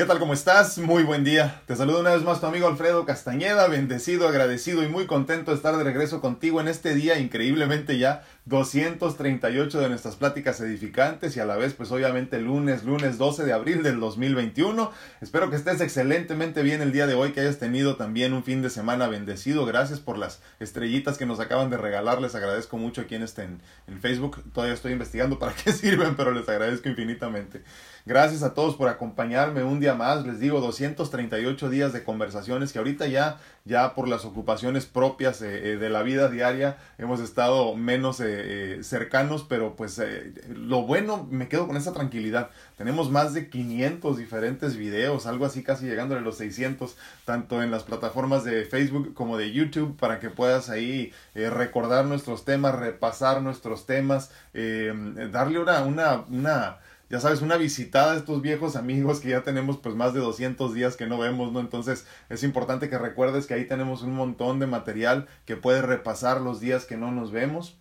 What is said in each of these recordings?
¿Qué tal? ¿Cómo estás? Muy buen día. Te saludo una vez más tu amigo Alfredo Castañeda, bendecido, agradecido y muy contento de estar de regreso contigo en este día, increíblemente ya 238 de nuestras pláticas edificantes y a la vez pues obviamente lunes, lunes 12 de abril del 2021. Espero que estés excelentemente bien el día de hoy, que hayas tenido también un fin de semana bendecido. Gracias por las estrellitas que nos acaban de regalar, les agradezco mucho aquí en, este, en, en Facebook. Todavía estoy investigando para qué sirven, pero les agradezco infinitamente. Gracias a todos por acompañarme un día más. Les digo, 238 días de conversaciones que ahorita ya, ya por las ocupaciones propias eh, eh, de la vida diaria hemos estado menos eh, cercanos, pero pues lo bueno, me quedo con esa tranquilidad. Tenemos más de 500 diferentes videos, algo así casi llegando a los 600, tanto en las plataformas de Facebook como de YouTube, para que puedas ahí recordar nuestros temas, repasar nuestros temas, darle una, una, una ya sabes, una visitada a estos viejos amigos que ya tenemos pues más de 200 días que no vemos, ¿no? Entonces es importante que recuerdes que ahí tenemos un montón de material que puedes repasar los días que no nos vemos.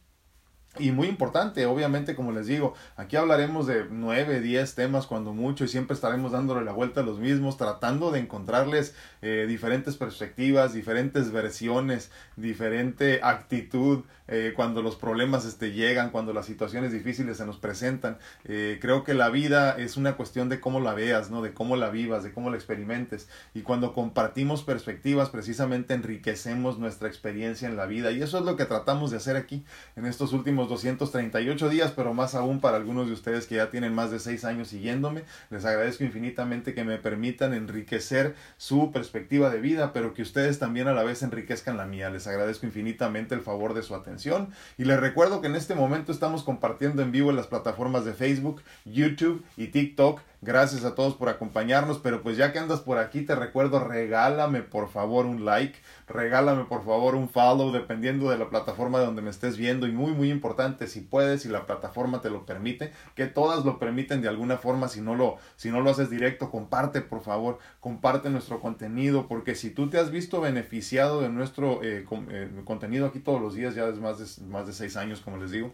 Y muy importante, obviamente, como les digo, aquí hablaremos de nueve, diez temas cuando mucho y siempre estaremos dándole la vuelta a los mismos, tratando de encontrarles eh, diferentes perspectivas, diferentes versiones, diferente actitud eh, cuando los problemas este, llegan, cuando las situaciones difíciles se nos presentan. Eh, creo que la vida es una cuestión de cómo la veas, ¿no? de cómo la vivas, de cómo la experimentes. Y cuando compartimos perspectivas, precisamente enriquecemos nuestra experiencia en la vida. Y eso es lo que tratamos de hacer aquí en estos últimos 238 días, pero más aún para algunos de ustedes que ya tienen más de seis años siguiéndome. Les agradezco infinitamente que me permitan enriquecer su perspectiva de vida, pero que ustedes también a la vez enriquezcan la mía. Les agradezco infinitamente el favor de su atención y les recuerdo que en este momento estamos compartiendo en vivo en las plataformas de Facebook, YouTube y TikTok. Gracias a todos por acompañarnos, pero pues ya que andas por aquí te recuerdo regálame por favor un like, regálame por favor un follow dependiendo de la plataforma de donde me estés viendo y muy muy importante si puedes si la plataforma te lo permite, que todas lo permiten de alguna forma si no lo si no lo haces directo, comparte por favor, comparte nuestro contenido porque si tú te has visto beneficiado de nuestro eh, eh, contenido aquí todos los días ya es más de, más de seis años como les digo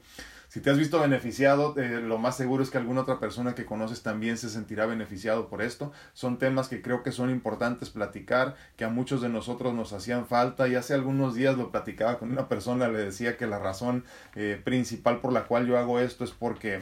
si te has visto beneficiado, eh, lo más seguro es que alguna otra persona que conoces también se sentirá beneficiado por esto. Son temas que creo que son importantes platicar, que a muchos de nosotros nos hacían falta. Y hace algunos días lo platicaba con una persona, le decía que la razón eh, principal por la cual yo hago esto es porque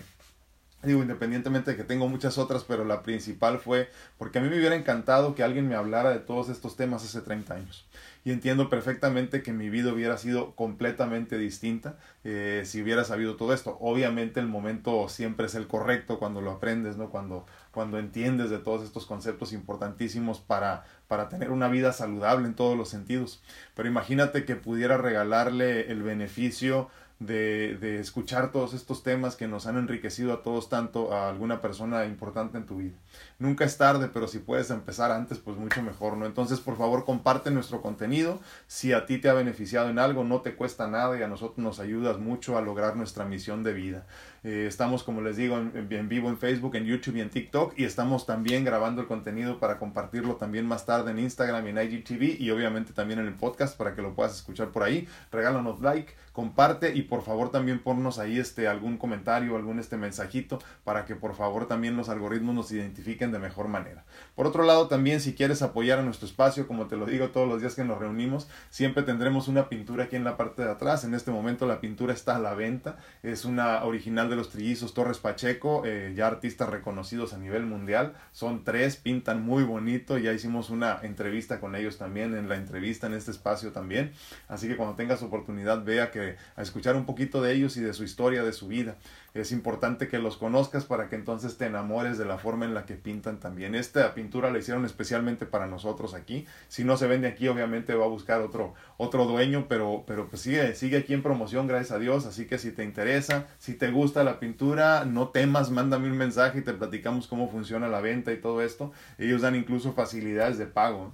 Digo, independientemente de que tengo muchas otras, pero la principal fue porque a mí me hubiera encantado que alguien me hablara de todos estos temas hace 30 años y entiendo perfectamente que mi vida hubiera sido completamente distinta eh, si hubiera sabido todo esto. Obviamente el momento siempre es el correcto cuando lo aprendes, ¿no? Cuando, cuando entiendes de todos estos conceptos importantísimos para, para tener una vida saludable en todos los sentidos. Pero imagínate que pudiera regalarle el beneficio de, de, escuchar todos estos temas que nos han enriquecido a todos tanto a alguna persona importante en tu vida. Nunca es tarde, pero si puedes empezar antes, pues mucho mejor, ¿no? Entonces, por favor, comparte nuestro contenido. Si a ti te ha beneficiado en algo, no te cuesta nada y a nosotros nos ayudas mucho a lograr nuestra misión de vida. Eh, estamos, como les digo, en, vivo en Facebook, en YouTube y en TikTok y estamos también grabando el contenido para compartirlo también más tarde en Instagram y en IGTV y obviamente también en el podcast para que lo puedas escuchar por ahí. Regálanos like, comparte y por favor también ponnos ahí este algún comentario, algún este mensajito para que por favor también los algoritmos nos identifiquen de mejor manera. Por otro lado, también si quieres apoyar a nuestro espacio, como te lo digo todos los días que nos reunimos, siempre tendremos una pintura aquí en la parte de atrás. En este momento la pintura está a la venta. Es una original de los trillizos Torres Pacheco, eh, ya artistas reconocidos a nivel mundial. Son tres, pintan muy bonito. Ya hicimos una entrevista con ellos también, en la entrevista en este espacio también. Así que cuando tengas oportunidad, vea que a escuchar un poquito de ellos y de su historia, de su vida es importante que los conozcas para que entonces te enamores de la forma en la que pintan también. Esta pintura la hicieron especialmente para nosotros aquí. Si no se vende aquí, obviamente va a buscar otro, otro dueño, pero, pero pues sigue, sigue aquí en promoción, gracias a Dios. Así que si te interesa, si te gusta la pintura, no temas, mándame un mensaje y te platicamos cómo funciona la venta y todo esto. Ellos dan incluso facilidades de pago.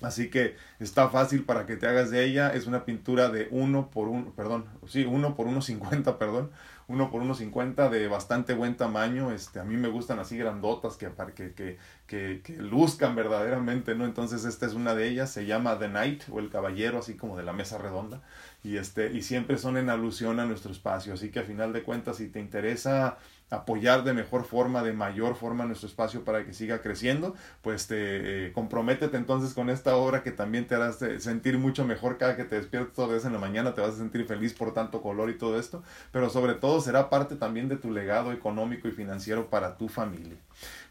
Así que está fácil para que te hagas de ella. Es una pintura de 1 por 1, perdón, sí, 1 por 1.50, perdón. 1 por 1.50 de bastante buen tamaño. Este, a mí me gustan así grandotas que, que, que, que, que luzcan verdaderamente, ¿no? Entonces esta es una de ellas. Se llama The Knight o el Caballero, así como de la mesa redonda. Y, este, y siempre son en alusión a nuestro espacio. Así que a final de cuentas, si te interesa apoyar de mejor forma, de mayor forma nuestro espacio para que siga creciendo, pues te eh, comprométete entonces con esta obra que también te hará sentir mucho mejor cada que te despiertes todas veces en la mañana, te vas a sentir feliz por tanto color y todo esto, pero sobre todo será parte también de tu legado económico y financiero para tu familia.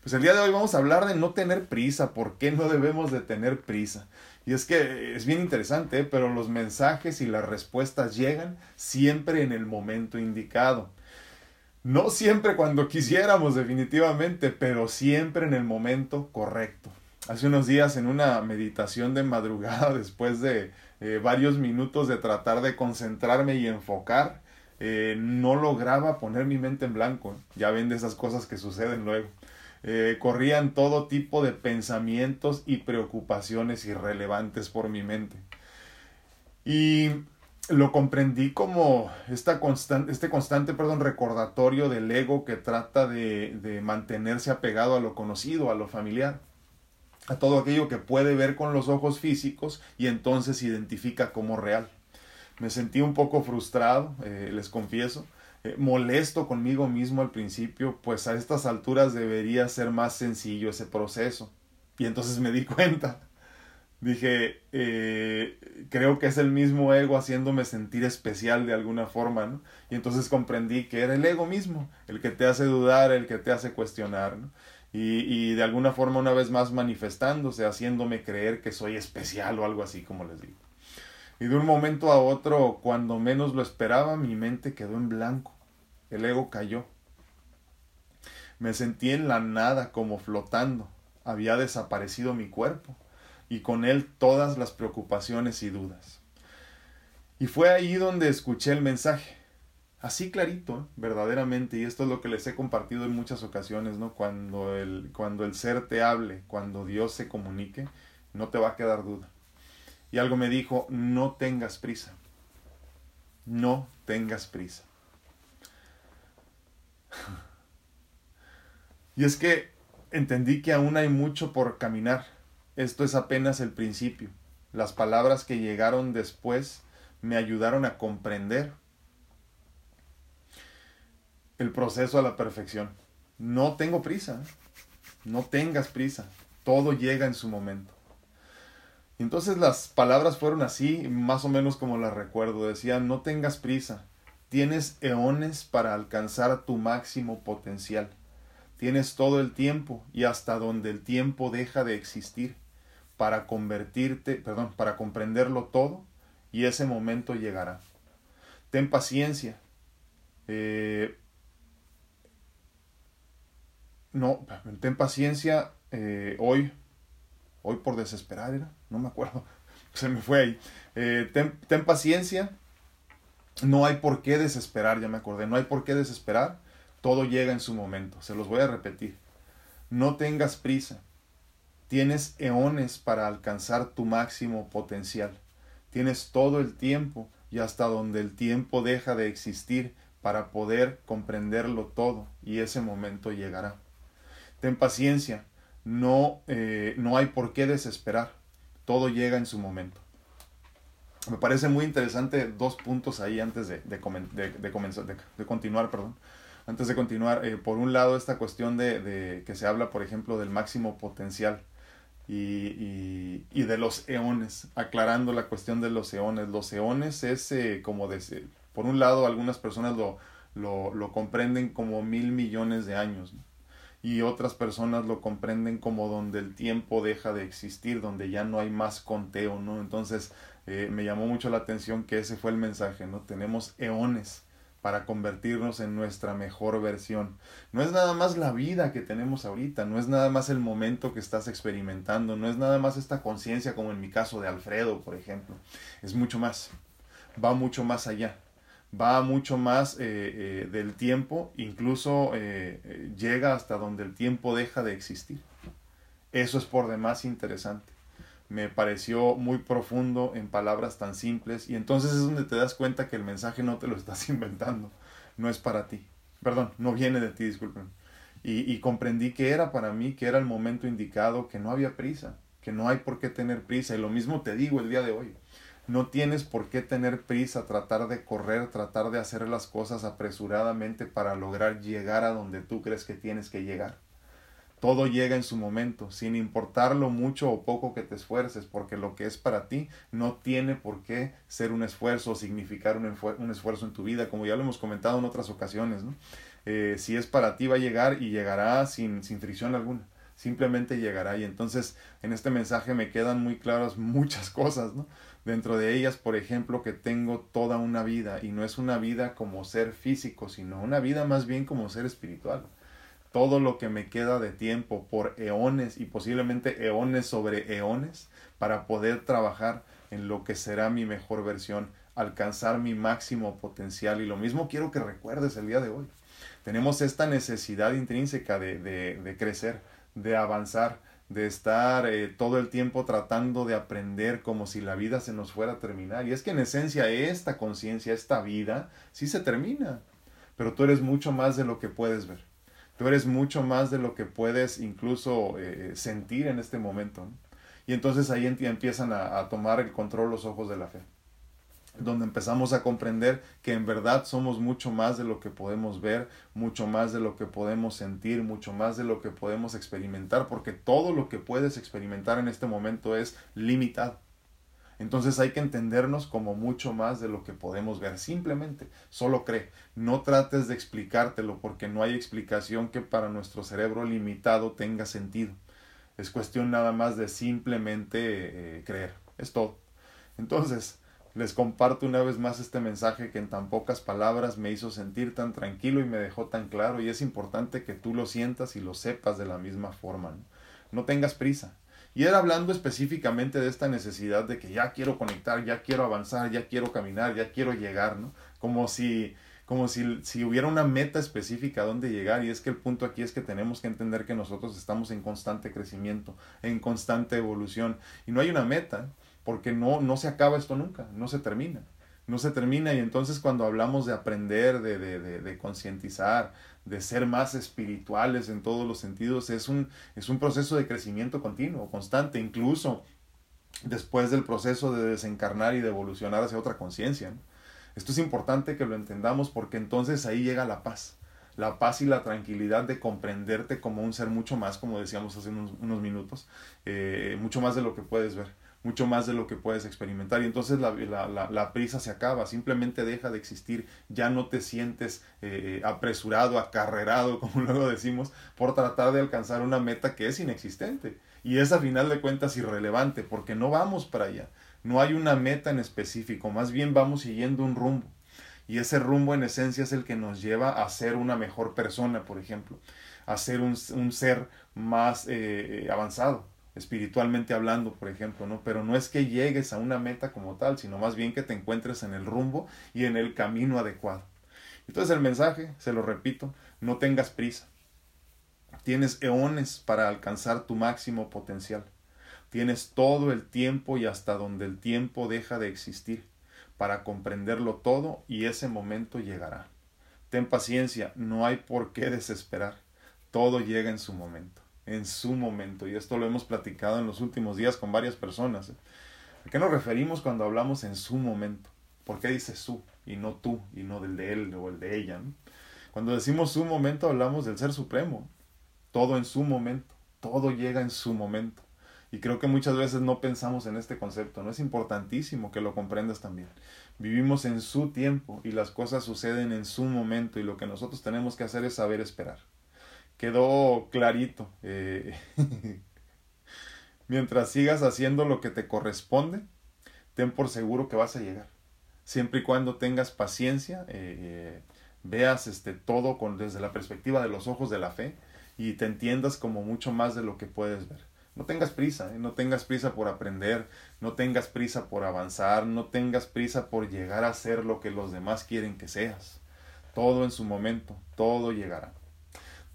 Pues el día de hoy vamos a hablar de no tener prisa, ¿por qué no debemos de tener prisa? Y es que es bien interesante, ¿eh? pero los mensajes y las respuestas llegan siempre en el momento indicado. No siempre cuando quisiéramos definitivamente, pero siempre en el momento correcto. Hace unos días en una meditación de madrugada, después de eh, varios minutos de tratar de concentrarme y enfocar, eh, no lograba poner mi mente en blanco. Ya ven de esas cosas que suceden luego. Eh, corrían todo tipo de pensamientos y preocupaciones irrelevantes por mi mente. Y lo comprendí como esta este constante perdón, recordatorio del ego que trata de, de mantenerse apegado a lo conocido, a lo familiar, a todo aquello que puede ver con los ojos físicos y entonces identifica como real. Me sentí un poco frustrado, eh, les confieso, eh, molesto conmigo mismo al principio, pues a estas alturas debería ser más sencillo ese proceso. Y entonces me di cuenta. Dije, eh, creo que es el mismo ego haciéndome sentir especial de alguna forma, ¿no? Y entonces comprendí que era el ego mismo, el que te hace dudar, el que te hace cuestionar, ¿no? Y, y de alguna forma una vez más manifestándose, haciéndome creer que soy especial o algo así, como les digo. Y de un momento a otro, cuando menos lo esperaba, mi mente quedó en blanco. El ego cayó. Me sentí en la nada como flotando. Había desaparecido mi cuerpo y con él todas las preocupaciones y dudas. Y fue ahí donde escuché el mensaje. Así clarito, verdaderamente, y esto es lo que les he compartido en muchas ocasiones, ¿no? Cuando el, cuando el ser te hable, cuando Dios se comunique, no te va a quedar duda. Y algo me dijo, no tengas prisa. No tengas prisa. Y es que entendí que aún hay mucho por caminar. Esto es apenas el principio. Las palabras que llegaron después me ayudaron a comprender el proceso a la perfección. No tengo prisa. No tengas prisa. Todo llega en su momento. Entonces las palabras fueron así, más o menos como las recuerdo. Decían, no tengas prisa, tienes eones para alcanzar tu máximo potencial. Tienes todo el tiempo y hasta donde el tiempo deja de existir para convertirte, perdón, para comprenderlo todo y ese momento llegará. Ten paciencia. Eh, no, ten paciencia eh, hoy hoy por desesperar era, no me acuerdo, se me fue ahí. Eh, ten, paciencia, no hay por qué desesperar, ya me acordé, no hay por qué desesperar, todo llega en su momento, se los voy a repetir. No tengas prisa, tienes eones para alcanzar tu máximo potencial, tienes todo el tiempo y hasta donde el tiempo deja de existir para poder comprenderlo todo y ese momento llegará. Ten paciencia, no, eh, no hay por qué desesperar. Todo llega en su momento. Me parece muy interesante dos puntos ahí antes de, de, comenzar, de, continuar, perdón. Antes de continuar, eh, por un lado esta cuestión de, que se habla, por ejemplo, del máximo potencial y, y, de los eones, aclarando la cuestión de los eones. Los eones es eh, como de, por un lado algunas personas lo, lo, lo comprenden como mil millones de años. y otras personas lo comprenden como donde el tiempo deja de existir, donde ya no hay más conteo, ¿no? Entonces eh, me llamó mucho la atención que ese fue el mensaje, ¿no? Tenemos eones para convertirnos en nuestra mejor versión. No es nada más la vida que tenemos ahorita, no es nada más el momento que estás experimentando, no es nada más esta conciencia como en mi caso de Alfredo, por ejemplo. Es mucho más, va mucho más allá va mucho más eh, eh, del tiempo, incluso eh, llega hasta donde el tiempo deja de existir. Eso es por demás interesante. Me pareció muy profundo en palabras tan simples y entonces es donde te das cuenta que el mensaje no te lo estás inventando, no es para ti. Perdón, no viene de ti, disculpen. Y, y comprendí que era para mí, que era el momento indicado, que no había prisa, que no hay por qué tener prisa. Y lo mismo te digo el día de hoy No tienes por qué tener prisa, tratar de correr, tratar de hacer las cosas apresuradamente para lograr llegar a donde tú crees que tienes que llegar. Todo llega en su momento, sin importar lo mucho o poco que te esfuerces, porque lo que es para ti no tiene por qué ser un esfuerzo o significar un, esfuerzo en tu vida, como ya lo hemos comentado en otras ocasiones. ¿no? Eh, si es para ti va a llegar y llegará sin, sin fricción alguna simplemente llegará y entonces en este mensaje me quedan muy claras muchas cosas, ¿no? Dentro de ellas, por ejemplo, que tengo toda una vida y no es una vida como ser físico, sino una vida más bien como ser espiritual todo lo que me queda de tiempo por eones y posiblemente eones sobre eones para poder trabajar en lo que será mi mejor versión, alcanzar mi máximo potencial. Y lo mismo quiero que recuerdes el día de hoy. Tenemos esta necesidad intrínseca de, de, crecer, de avanzar, de estar eh, todo el tiempo tratando de aprender como si la vida se nos fuera a terminar. Y es que en esencia esta conciencia, esta vida, sí se termina, pero tú eres mucho más de lo que puedes ver. Tú eres mucho más de lo que puedes incluso eh, sentir en este momento. Y entonces ahí empiezan a, a tomar el control los ojos de la fe donde empezamos a comprender que en verdad somos mucho más de lo que podemos ver, mucho más de lo que podemos sentir, mucho más de lo que podemos experimentar, porque todo lo que puedes experimentar en este momento es limitado. Entonces hay que entendernos como mucho más de lo que podemos ver. Simplemente, solo cree. No trates de explicártelo porque no hay explicación que para nuestro cerebro limitado tenga sentido. Es cuestión nada más de simplemente eh, creer. Es todo. Entonces, les comparto una vez más este mensaje que en tan pocas palabras me hizo sentir tan tranquilo y me dejó tan claro y es importante que tú lo sientas y lo sepas de la misma forma. no, no tengas prisa y era hablando específicamente de esta necesidad de que ya quiero conectar, ya quiero avanzar, ya quiero caminar, ya quiero llegar, ¿no? Como si como si, si hubiera una meta específica a dónde llegar. Y es que el punto aquí es que tenemos que entender que nosotros estamos en constante crecimiento, en constante evolución. Y no hay una meta porque no, no se acaba esto nunca, no se termina. No se termina. Y entonces cuando hablamos de aprender, de, de, de, de concientizar, de ser más espirituales en todos los sentidos, es un, es un proceso de crecimiento continuo, constante, incluso después del proceso de desencarnar y de evolucionar hacia otra conciencia. Esto es importante que lo entendamos porque entonces ahí llega la paz, la paz y la tranquilidad de comprenderte como un ser mucho más, como decíamos hace unos, minutos, eh, mucho más de lo que puedes ver mucho más de lo que puedes experimentar. Y entonces la, la, la, prisa se acaba, simplemente deja de existir, ya no te sientes eh, apresurado, acarrerado, como luego decimos, por tratar de alcanzar una meta que es inexistente. Y es a final de cuentas irrelevante, porque no vamos para allá. No hay una meta en específico, más bien vamos siguiendo un rumbo. Y ese rumbo en esencia es el que nos lleva a ser una mejor persona, por ejemplo, a ser un, un ser más eh, eh, avanzado espiritualmente hablando, por ejemplo, ¿no? Pero no es que llegues a una meta como tal, sino más bien que te encuentres en el rumbo y en el camino adecuado. Entonces el mensaje, se lo repito, no tengas prisa. Tienes eones para alcanzar tu máximo potencial. Tienes todo el tiempo y hasta donde el tiempo deja de existir para comprenderlo todo y ese momento llegará. Ten paciencia, no hay por qué desesperar. Todo llega en su momento en su momento. Y esto lo hemos platicado en los últimos días con varias personas. ¿eh? ¿A qué nos referimos cuando hablamos en su momento? ¿Por qué dice su y no tú y no del de él o el de ella? Cuando decimos su momento hablamos del ser supremo. Todo en su momento. Todo llega en su momento. Y creo que muchas veces no pensamos en este concepto. No es importantísimo que lo comprendas también. Vivimos en su tiempo y las cosas suceden en su momento y lo que nosotros tenemos que hacer es saber esperar quedó clarito. Eh, mientras sigas haciendo lo que te corresponde, ten por seguro que vas a llegar. Siempre y cuando tengas paciencia, eh, veas este, todo con, desde la perspectiva de los ojos de la fe y te entiendas como mucho más de lo que puedes ver. No tengas prisa, ¿eh? no tengas prisa por aprender, no tengas prisa por avanzar, no tengas prisa por llegar a ser lo que los demás quieren que seas. Todo en su momento, todo llegará.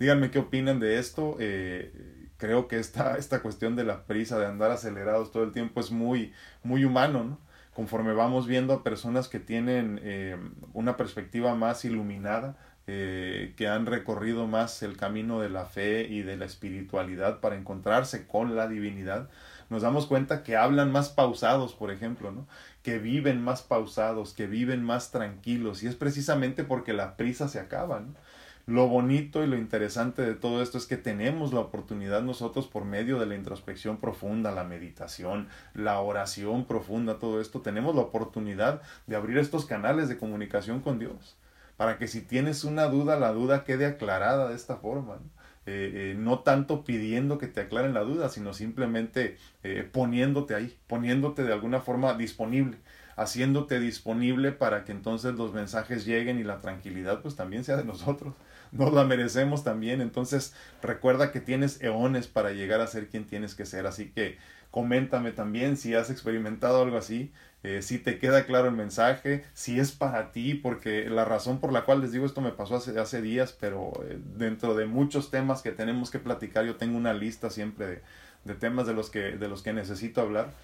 Díganme qué opinan de esto. Eh, creo que esta, esta cuestión de la prisa, de andar acelerados todo el tiempo es muy, muy humano, ¿no? Conforme vamos viendo a personas que tienen eh, una perspectiva más iluminada, eh, que han recorrido más el camino de la fe y de la espiritualidad para encontrarse con la divinidad, nos damos cuenta que hablan más pausados, por ejemplo, ¿no? que viven más pausados, que viven más tranquilos, y es precisamente porque la prisa se acaba. ¿no? Lo bonito y lo interesante de todo esto es que tenemos la oportunidad nosotros por medio de la introspección profunda, la meditación, la oración profunda, todo esto, tenemos la oportunidad de abrir estos canales de comunicación con Dios para que si tienes una duda, la duda quede aclarada de esta forma. ¿no? Eh, eh, tanto pidiendo que te aclaren la duda, sino simplemente eh, poniéndote ahí, poniéndote de alguna forma disponible, haciéndote disponible para que entonces los mensajes lleguen y la tranquilidad pues también sea de nosotros. Nos la merecemos también, entonces recuerda que tienes eones para llegar a ser quien tienes que ser, así que coméntame también si has experimentado algo así, eh, si te queda claro el mensaje, si es para ti, porque la razón por la cual les digo esto me pasó hace, días, pero eh, dentro de muchos temas que tenemos que platicar, yo tengo una lista siempre de, de temas de los, que, de los que necesito hablar.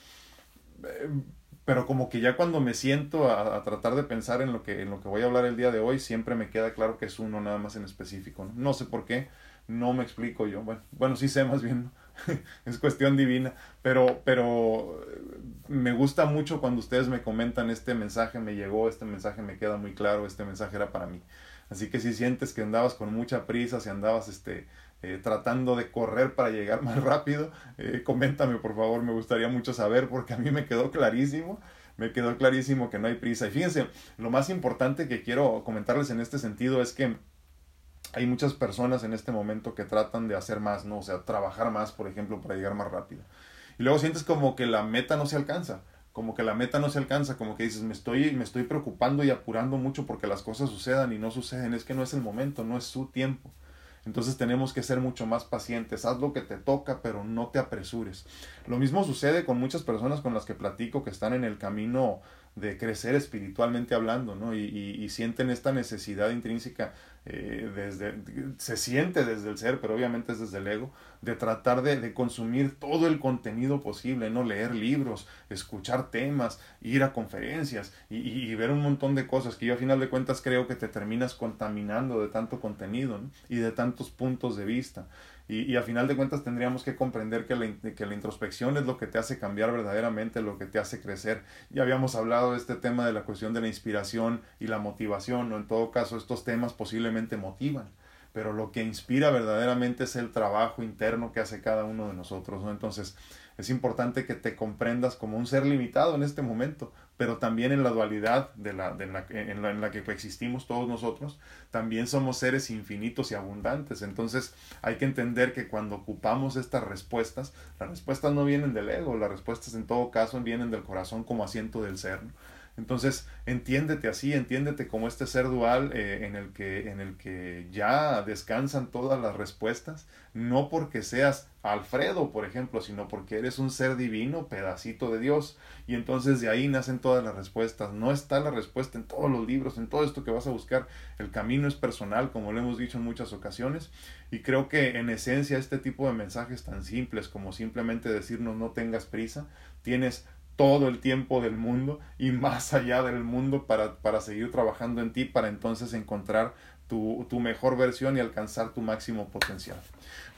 Eh, pero como que ya cuando me siento a, a, tratar de pensar en lo, que, en lo que voy a hablar el día de hoy, siempre me queda claro que es uno nada más en específico. No, no sé por qué, no me explico yo. Bueno, bueno sí sé más bien. es cuestión divina, pero, pero me gusta mucho cuando ustedes me comentan este mensaje me llegó, este mensaje me queda muy claro, este mensaje era para mí. Así que si sientes que andabas con mucha prisa, si andabas este, eh, tratando de correr para llegar más rápido, eh, coméntame por favor, me gustaría mucho saber porque a mí me quedó clarísimo, me quedó clarísimo que no hay prisa. Y fíjense, lo más importante que quiero comentarles en este sentido es que hay muchas personas en este momento que tratan de hacer más, ¿no? O sea, trabajar más, por ejemplo, para llegar más rápido. Y luego sientes como que la meta no se alcanza, como que la meta no se alcanza, como que dices, me estoy, me estoy preocupando y apurando mucho porque las cosas sucedan y no suceden, es que no es el momento, no es su tiempo. Entonces tenemos que ser mucho más pacientes. Haz lo que te toca, pero no te apresures. Lo mismo sucede con muchas personas con las que platico que están en el camino de crecer espiritualmente hablando, ¿no? Y, y, y sienten esta necesidad intrínseca eh, desde, se siente desde el ser, pero obviamente es desde el ego, de tratar de, de, consumir todo el contenido posible, no leer libros, escuchar temas, ir a conferencias y, y, ver un montón de cosas que yo a final de cuentas creo que te terminas contaminando de tanto contenido y de tantos puntos de vista. Y, y, a final de cuentas tendríamos que comprender que la, que la introspección es lo que te hace cambiar verdaderamente, lo que te hace crecer. Ya habíamos hablado de este tema de la cuestión de la inspiración y la motivación, ¿no? En todo caso, estos temas posiblemente motivan, pero lo que inspira verdaderamente es el trabajo interno que hace cada uno de nosotros, ¿no? Entonces, es importante que te comprendas como un ser limitado en este momento, pero también en la dualidad de la, de la, en, la, en la que coexistimos todos nosotros, también somos seres infinitos y abundantes. Entonces hay que entender que cuando ocupamos estas respuestas, las respuestas no vienen del ego, las respuestas en todo caso vienen del corazón como asiento del ser. Entonces, entiéndete así, entiéndete como este ser dual eh, en, el que, en el que ya descansan todas las respuestas, no porque seas Alfredo, por ejemplo, sino porque eres un ser divino, pedacito de Dios, y entonces de ahí nacen todas las respuestas. No está la respuesta en todos los libros, en todo esto que vas a buscar. El camino es personal, como lo hemos dicho en muchas ocasiones, y creo que en esencia este tipo de mensajes tan simples como simplemente decirnos no tengas prisa, tienes todo el tiempo del mundo y más allá del mundo para, para seguir trabajando en ti, para entonces encontrar tu, tu, mejor versión y alcanzar tu máximo potencial.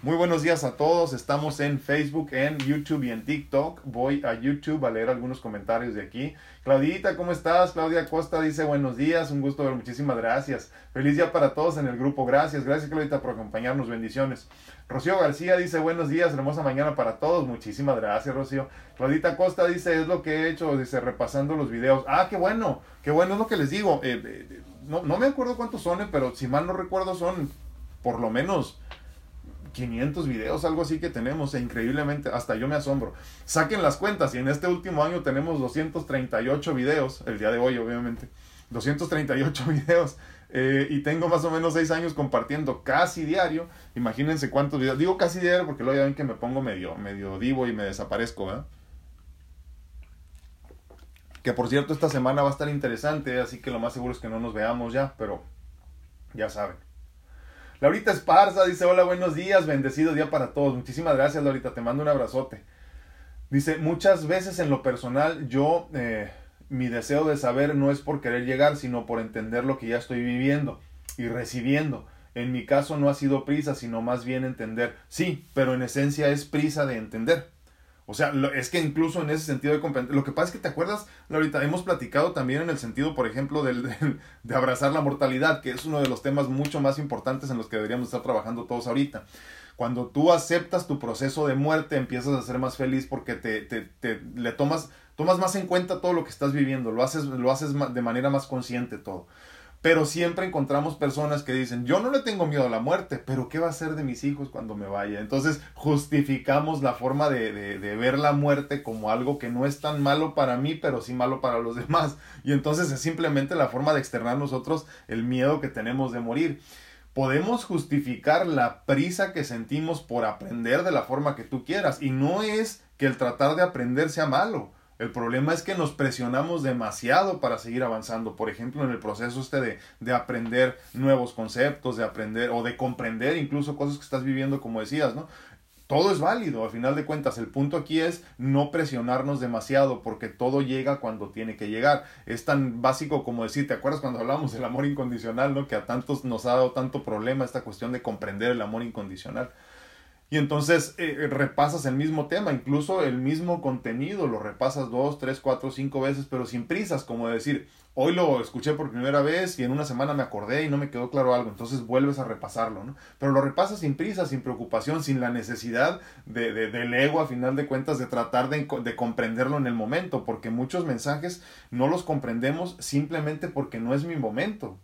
Muy buenos días a todos, estamos en Facebook, en YouTube y en TikTok. Voy a YouTube a leer algunos comentarios de aquí. Claudita, ¿cómo estás? Claudia Costa dice buenos días, un gusto ver, muchísimas gracias. Feliz día para todos en el grupo, gracias, gracias Claudita por acompañarnos, bendiciones. Rocío García dice buenos días, hermosa mañana para todos, muchísimas gracias Rocío. Claudita Costa dice es lo que he hecho, dice repasando los videos. Ah, qué bueno, qué bueno es lo que les digo. Eh, eh, no, no me acuerdo cuántos son, pero si mal no recuerdo son por lo menos 500 videos, algo así que tenemos, e increíblemente, hasta yo me asombro. Saquen las cuentas y en este último año tenemos 238 videos, el día de hoy obviamente, 238 videos. Eh, y tengo más o menos 6 años compartiendo casi diario. Imagínense cuántos videos. Digo casi diario porque luego ya ven que me pongo medio, medio divo y me desaparezco. Que por cierto, esta semana va a estar interesante, así que lo más seguro es que no nos veamos ya, pero ya saben. Laurita Esparza dice, hola, buenos días, bendecido día para todos. Muchísimas gracias, Laurita, te mando un abrazote. Dice, muchas veces en lo personal yo, eh, mi deseo de saber no es por querer llegar, sino por entender lo que ya estoy viviendo. y recibiendo. En mi caso no ha sido prisa, sino más bien entender. Sí, pero en esencia es prisa de entender. O sea, es que incluso en ese sentido de comprender. Lo que pasa es que te acuerdas, ahorita hemos platicado también en el sentido, por ejemplo, del, de abrazar la mortalidad, que es uno de los temas mucho más importantes en los que deberíamos estar trabajando todos ahorita. Cuando tú aceptas tu proceso de muerte, empiezas a ser más feliz porque te, te, te le tomas, tomas más en cuenta todo lo que estás viviendo, lo haces, lo haces de manera más consciente todo. Pero siempre encontramos personas que dicen, yo no le tengo miedo a la muerte, pero ¿qué va a ser de mis hijos cuando me vaya? Entonces justificamos la forma de, de, ver la muerte como algo que no es tan malo para mí, pero sí malo para los demás. Y entonces es simplemente la forma de externar nosotros el miedo que tenemos de morir. Podemos justificar la prisa que sentimos por aprender de la forma que tú quieras. Y no es que el tratar de aprender sea malo el problema es que nos presionamos demasiado para seguir avanzando. Por ejemplo, en el proceso este de, de, aprender nuevos conceptos, de aprender o de comprender incluso cosas que estás viviendo, como decías, ¿no? Todo es válido, al final de cuentas. El punto aquí es no presionarnos demasiado porque todo llega cuando tiene que llegar. Es tan básico como decir, ¿te acuerdas cuando hablamos del amor incondicional, ¿no? Que a tantos nos ha dado tanto problema esta cuestión de comprender el amor incondicional. Y entonces eh, repasas el mismo tema, incluso el mismo contenido, lo repasas dos, tres, cuatro, cinco veces, pero sin prisas, como decir, hoy lo escuché por primera vez y en una semana me acordé y no me quedó claro algo, entonces vuelves a repasarlo, ¿no? Pero lo repasas sin prisa, sin preocupación, sin la necesidad de, de del ego, a final de cuentas, de tratar de, de comprenderlo en el momento, porque muchos mensajes no los comprendemos simplemente porque no es mi momento.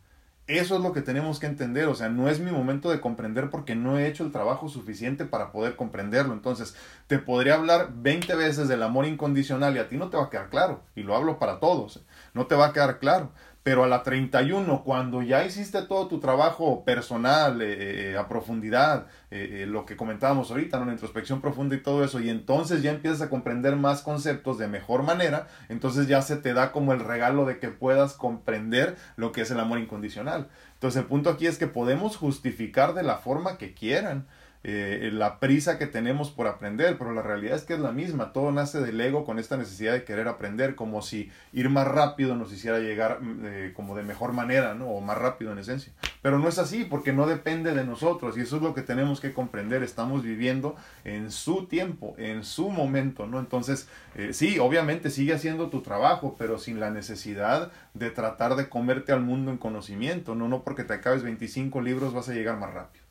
Eso es lo que tenemos que entender, o sea, no es mi momento de comprender porque no he hecho el trabajo suficiente para poder comprenderlo. Entonces, te podría hablar 20 veces del amor incondicional y a ti no te va a quedar claro, y lo hablo para todos, no te va a quedar claro. Pero a la 31, cuando ya hiciste todo tu trabajo personal, eh, eh, a profundidad, eh, lo que comentábamos ahorita, ¿no? la introspección profunda y todo eso, y entonces ya empiezas a comprender más conceptos de mejor manera, entonces ya se te da como el regalo de que puedas comprender lo que es el amor incondicional. Entonces el punto aquí es que podemos justificar de la forma que quieran. Eh, la prisa que tenemos por aprender, pero la realidad es que es la misma, todo nace del ego con esta necesidad de querer aprender, como si ir más rápido nos hiciera llegar mm, eh, como de mejor manera, ¿no? O más rápido en esencia. Pero no es así, porque no depende de nosotros, y eso es lo que tenemos que comprender, estamos viviendo en su tiempo, en su momento, ¿no? Entonces, eh, sí, obviamente sigue haciendo tu trabajo, pero sin la necesidad de tratar de comerte al mundo en conocimiento, no, no porque te acabes 25 libros vas a llegar más rápido.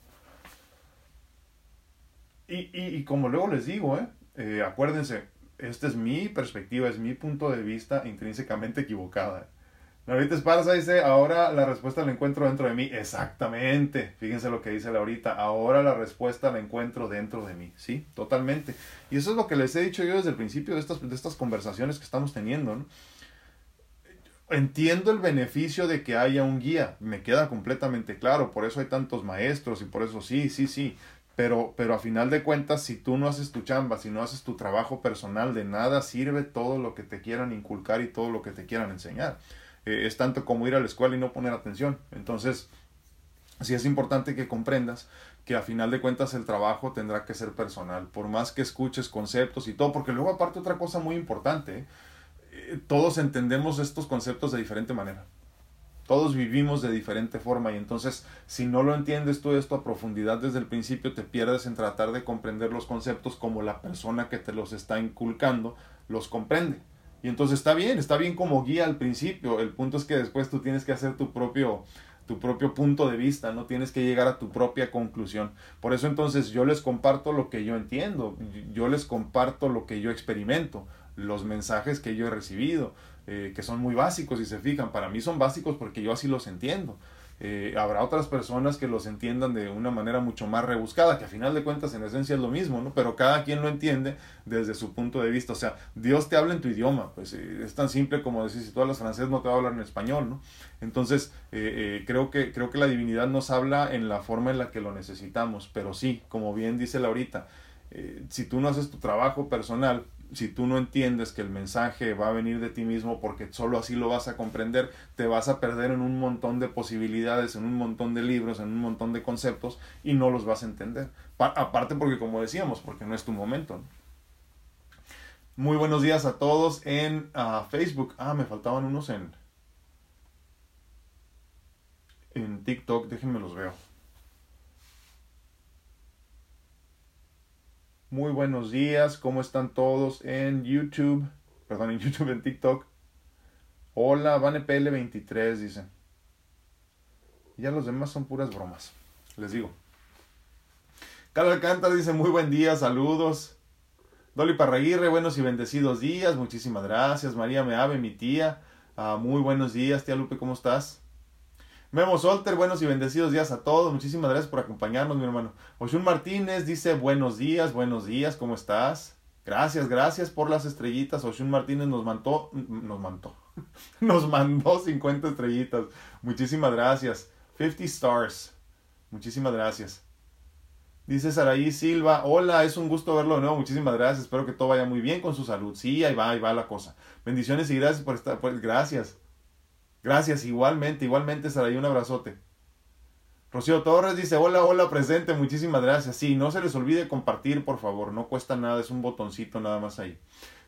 Y, y, como luego les digo, ¿eh? ¿eh? acuérdense, esta es mi perspectiva, es mi punto de vista intrínsecamente equivocada. Laurita Esparza dice, ahora la respuesta la encuentro dentro de mí. Exactamente. Fíjense lo que dice Laurita. Ahora la respuesta la encuentro dentro de mí. Sí, totalmente. Y eso es lo que les he dicho yo desde el principio de estas, de estas conversaciones que estamos teniendo. Entiendo el beneficio de que haya un guía. Me queda completamente claro. Por eso hay tantos maestros y por eso sí, sí, sí. Pero, pero a final de cuentas, si tú no haces tu chamba, si no haces tu trabajo personal, de nada sirve todo lo que te quieran inculcar y todo lo que te quieran enseñar. Eh, es tanto como ir a la escuela y no poner atención. Entonces, sí es importante que comprendas que a final de cuentas el trabajo tendrá que ser personal, por más que escuches conceptos y todo, porque luego aparte otra cosa muy importante, ¿eh? Todos entendemos estos conceptos de diferente manera. Todos vivimos de diferente forma y entonces si no lo entiendes tú esto a profundidad desde el principio te pierdes en tratar de comprender los conceptos como la persona que te los está inculcando los comprende. Y entonces está bien, está bien como guía al principio. El punto es que después tú tienes que hacer tu propio tu propio punto de vista, no tienes que llegar a tu propia conclusión. Por eso entonces yo les comparto lo que yo entiendo, yo les comparto lo que yo experimento, los mensajes que yo he recibido, eh, que son muy básicos y se fijan. Para mí son básicos porque yo así los entiendo. Eh, habrá otras personas que los entiendan de una manera mucho más rebuscada, que a final de cuentas en esencia es lo mismo, ¿no? Pero cada quien lo entiende desde su punto de vista. O sea, Dios te habla en tu idioma, pues eh, es tan simple como decir, si tú hablas francés no te va a hablar en español, ¿no? Entonces, creo, que, creo que la divinidad nos habla en la forma en la que lo necesitamos, pero sí, como bien dice Laurita, si tú no haces tu trabajo personal, si tú no entiendes que el mensaje va a venir de ti mismo porque solo así lo vas a comprender, te vas a perder en un montón de posibilidades, en un montón de libros, en un montón de conceptos y no los vas a entender. aparte porque como decíamos, porque no es tu momento. Muy buenos días a todos en ah, Facebook. Ah, me faltaban unos en, en TikTok, déjenme los veo. Muy buenos días, ¿cómo están todos en YouTube? Perdón, en YouTube, en TikTok. Hola, VanePL23, dice. Ya los demás son puras bromas, les digo. Carlos Alcántara dice muy buen día, saludos. Dolly Parraguirre, buenos y bendecidos días, muchísimas gracias. María Meave, mi tía, ah, muy buenos días, tía Lupe, ¿cómo estás? Memo Solter, buenos y bendecidos días a todos. Muchísimas gracias por acompañarnos, mi hermano. Oshun Martínez dice buenos días, buenos días, ¿cómo estás? Gracias, gracias por las estrellitas. Oshun Martínez nos mandó, nos mandó, nos mandó 50 estrellitas. Muchísimas gracias. 50 stars. Muchísimas gracias. Dice Saraí Silva, hola, es un gusto verlo de nuevo, muchísimas gracias, espero que todo vaya muy bien con su salud. Sí, ahí va, ahí va la cosa. Bendiciones y gracias por estar, pues gracias. Gracias, igualmente, igualmente, Saraí, un abrazote. Rocío Torres dice, hola, hola, presente, muchísimas gracias. Sí, no se les olvide compartir, por favor, no cuesta nada, es un botoncito nada más ahí.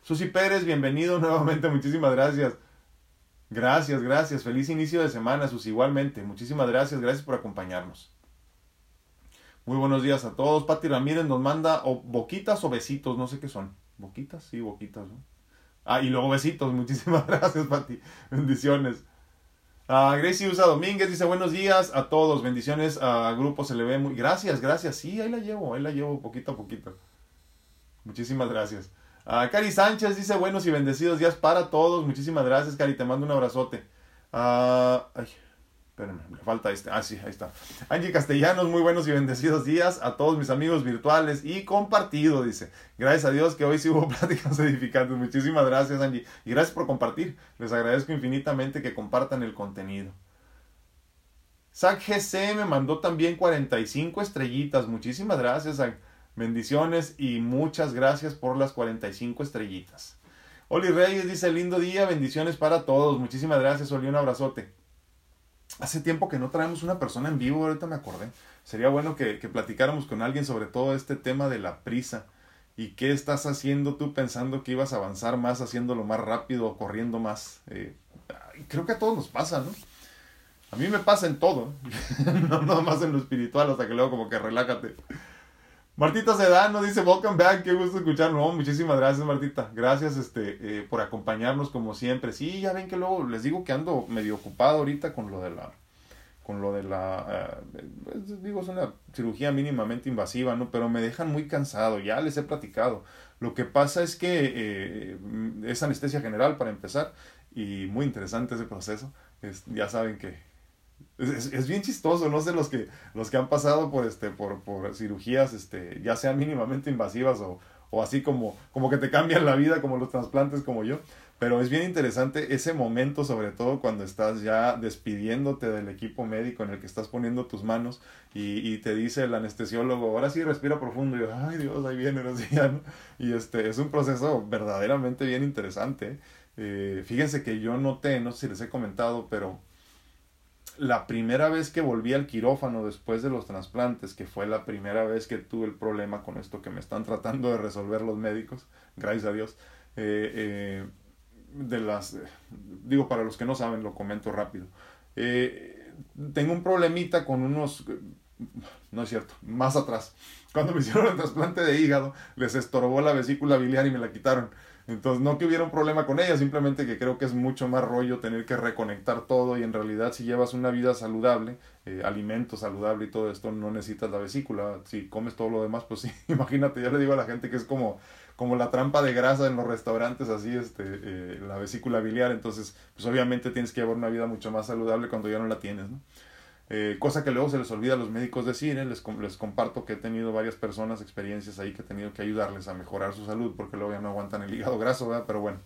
Susi Pérez, bienvenido nuevamente, muchísimas gracias. Gracias, gracias, feliz inicio de semana, Susi, igualmente, muchísimas gracias, gracias por acompañarnos. Muy buenos días a todos. Pati Ramírez nos manda boquitas o besitos, no sé qué son. Boquitas, sí, boquitas, ¿no? Ah, y luego besitos, muchísimas gracias, Pati. Bendiciones. Uh, Gracie Usa Domínguez dice buenos días a todos, bendiciones a Grupo Se le ve muy... Gracias, gracias, sí, ahí la llevo, ahí la llevo poquito a poquito. Muchísimas gracias. Uh, Cari Sánchez dice buenos y bendecidos días para todos, muchísimas gracias Cari, te mando un abrazote. Ay, espérenme, me falta este, ah sí, ahí está. Angie Castellanos, muy buenos y bendecidos días a todos mis amigos virtuales y compartido, dice. Gracias a Dios que hoy sí hubo pláticas edificantes. Muchísimas gracias, Angie. Y gracias por compartir. Les agradezco infinitamente que compartan el contenido. Zach GC me mandó también 45 estrellitas. Muchísimas gracias, Zach. Bendiciones y muchas gracias por las 45 estrellitas. Oli Reyes dice, lindo día, bendiciones para todos. Muchísimas gracias, Oli, un abrazote. Hace tiempo que no traemos una persona en vivo, ahorita me acordé. Sería bueno que, que platicáramos con alguien sobre todo este tema de la prisa ¿Y qué estás haciendo tú pensando que ibas a avanzar más, haciéndolo más rápido o corriendo más? Eh, creo que a todos nos pasa, ¿no? A mí me pasa en todo, no nada más en lo espiritual, hasta que luego como que relájate. Martita Sedano dice, welcome back, qué gusto escucharlo. muchísimas gracias Martita, gracias este, eh, por acompañarnos como siempre. Sí, ya ven que luego les digo que ando medio ocupado ahorita con lo de la con lo de la, eh, digo, es una cirugía mínimamente invasiva, ¿no? Pero me dejan muy cansado, ya les he platicado. Lo que pasa es que eh, es anestesia general para empezar y muy interesante ese proceso. ya saben que es, es, bien chistoso, no sé los que, los que han pasado por, este, por, por cirugías, este, ya sean mínimamente invasivas o, o así como, como que te cambian la vida como los trasplantes como yo. Pero es bien interesante ese momento, sobre todo cuando estás ya despidiéndote del equipo médico en el que estás poniendo tus manos y, y te dice el anestesiólogo, ahora sí respira profundo. Y yo, ay Dios, ahí viene, ¿no? Y este, es un proceso verdaderamente bien interesante. Eh, fíjense que yo noté, no sé si les he comentado, pero la primera vez que volví al quirófano después de los trasplantes, que fue la primera vez que tuve el problema con esto que me están tratando de resolver los médicos, gracias a Dios, eh, eh, de las, digo para los que no saben, lo comento rápido. Eh, tengo un problemita con unos, no es cierto, más atrás. Cuando me hicieron el trasplante de hígado, les estorbó la vesícula biliar y me la quitaron. Entonces, no que hubiera un problema con ella, simplemente que creo que es mucho más rollo tener que reconectar todo y en realidad si llevas una vida saludable, eh, alimento saludable y todo esto, no necesitas la vesícula. Si comes todo lo demás, pues sí, imagínate, ya le digo a la gente que es como como la trampa de grasa en los restaurantes, así, este, eh, la vesícula biliar. Entonces, pues obviamente tienes que llevar una vida mucho más saludable cuando ya no la tienes, ¿no? Eh, cosa que luego se les olvida a los médicos decir, ¿eh? les, les comparto que he tenido varias personas, experiencias ahí que he tenido que ayudarles a mejorar su salud porque luego ya no aguantan el hígado graso, ¿verdad? Pero bueno.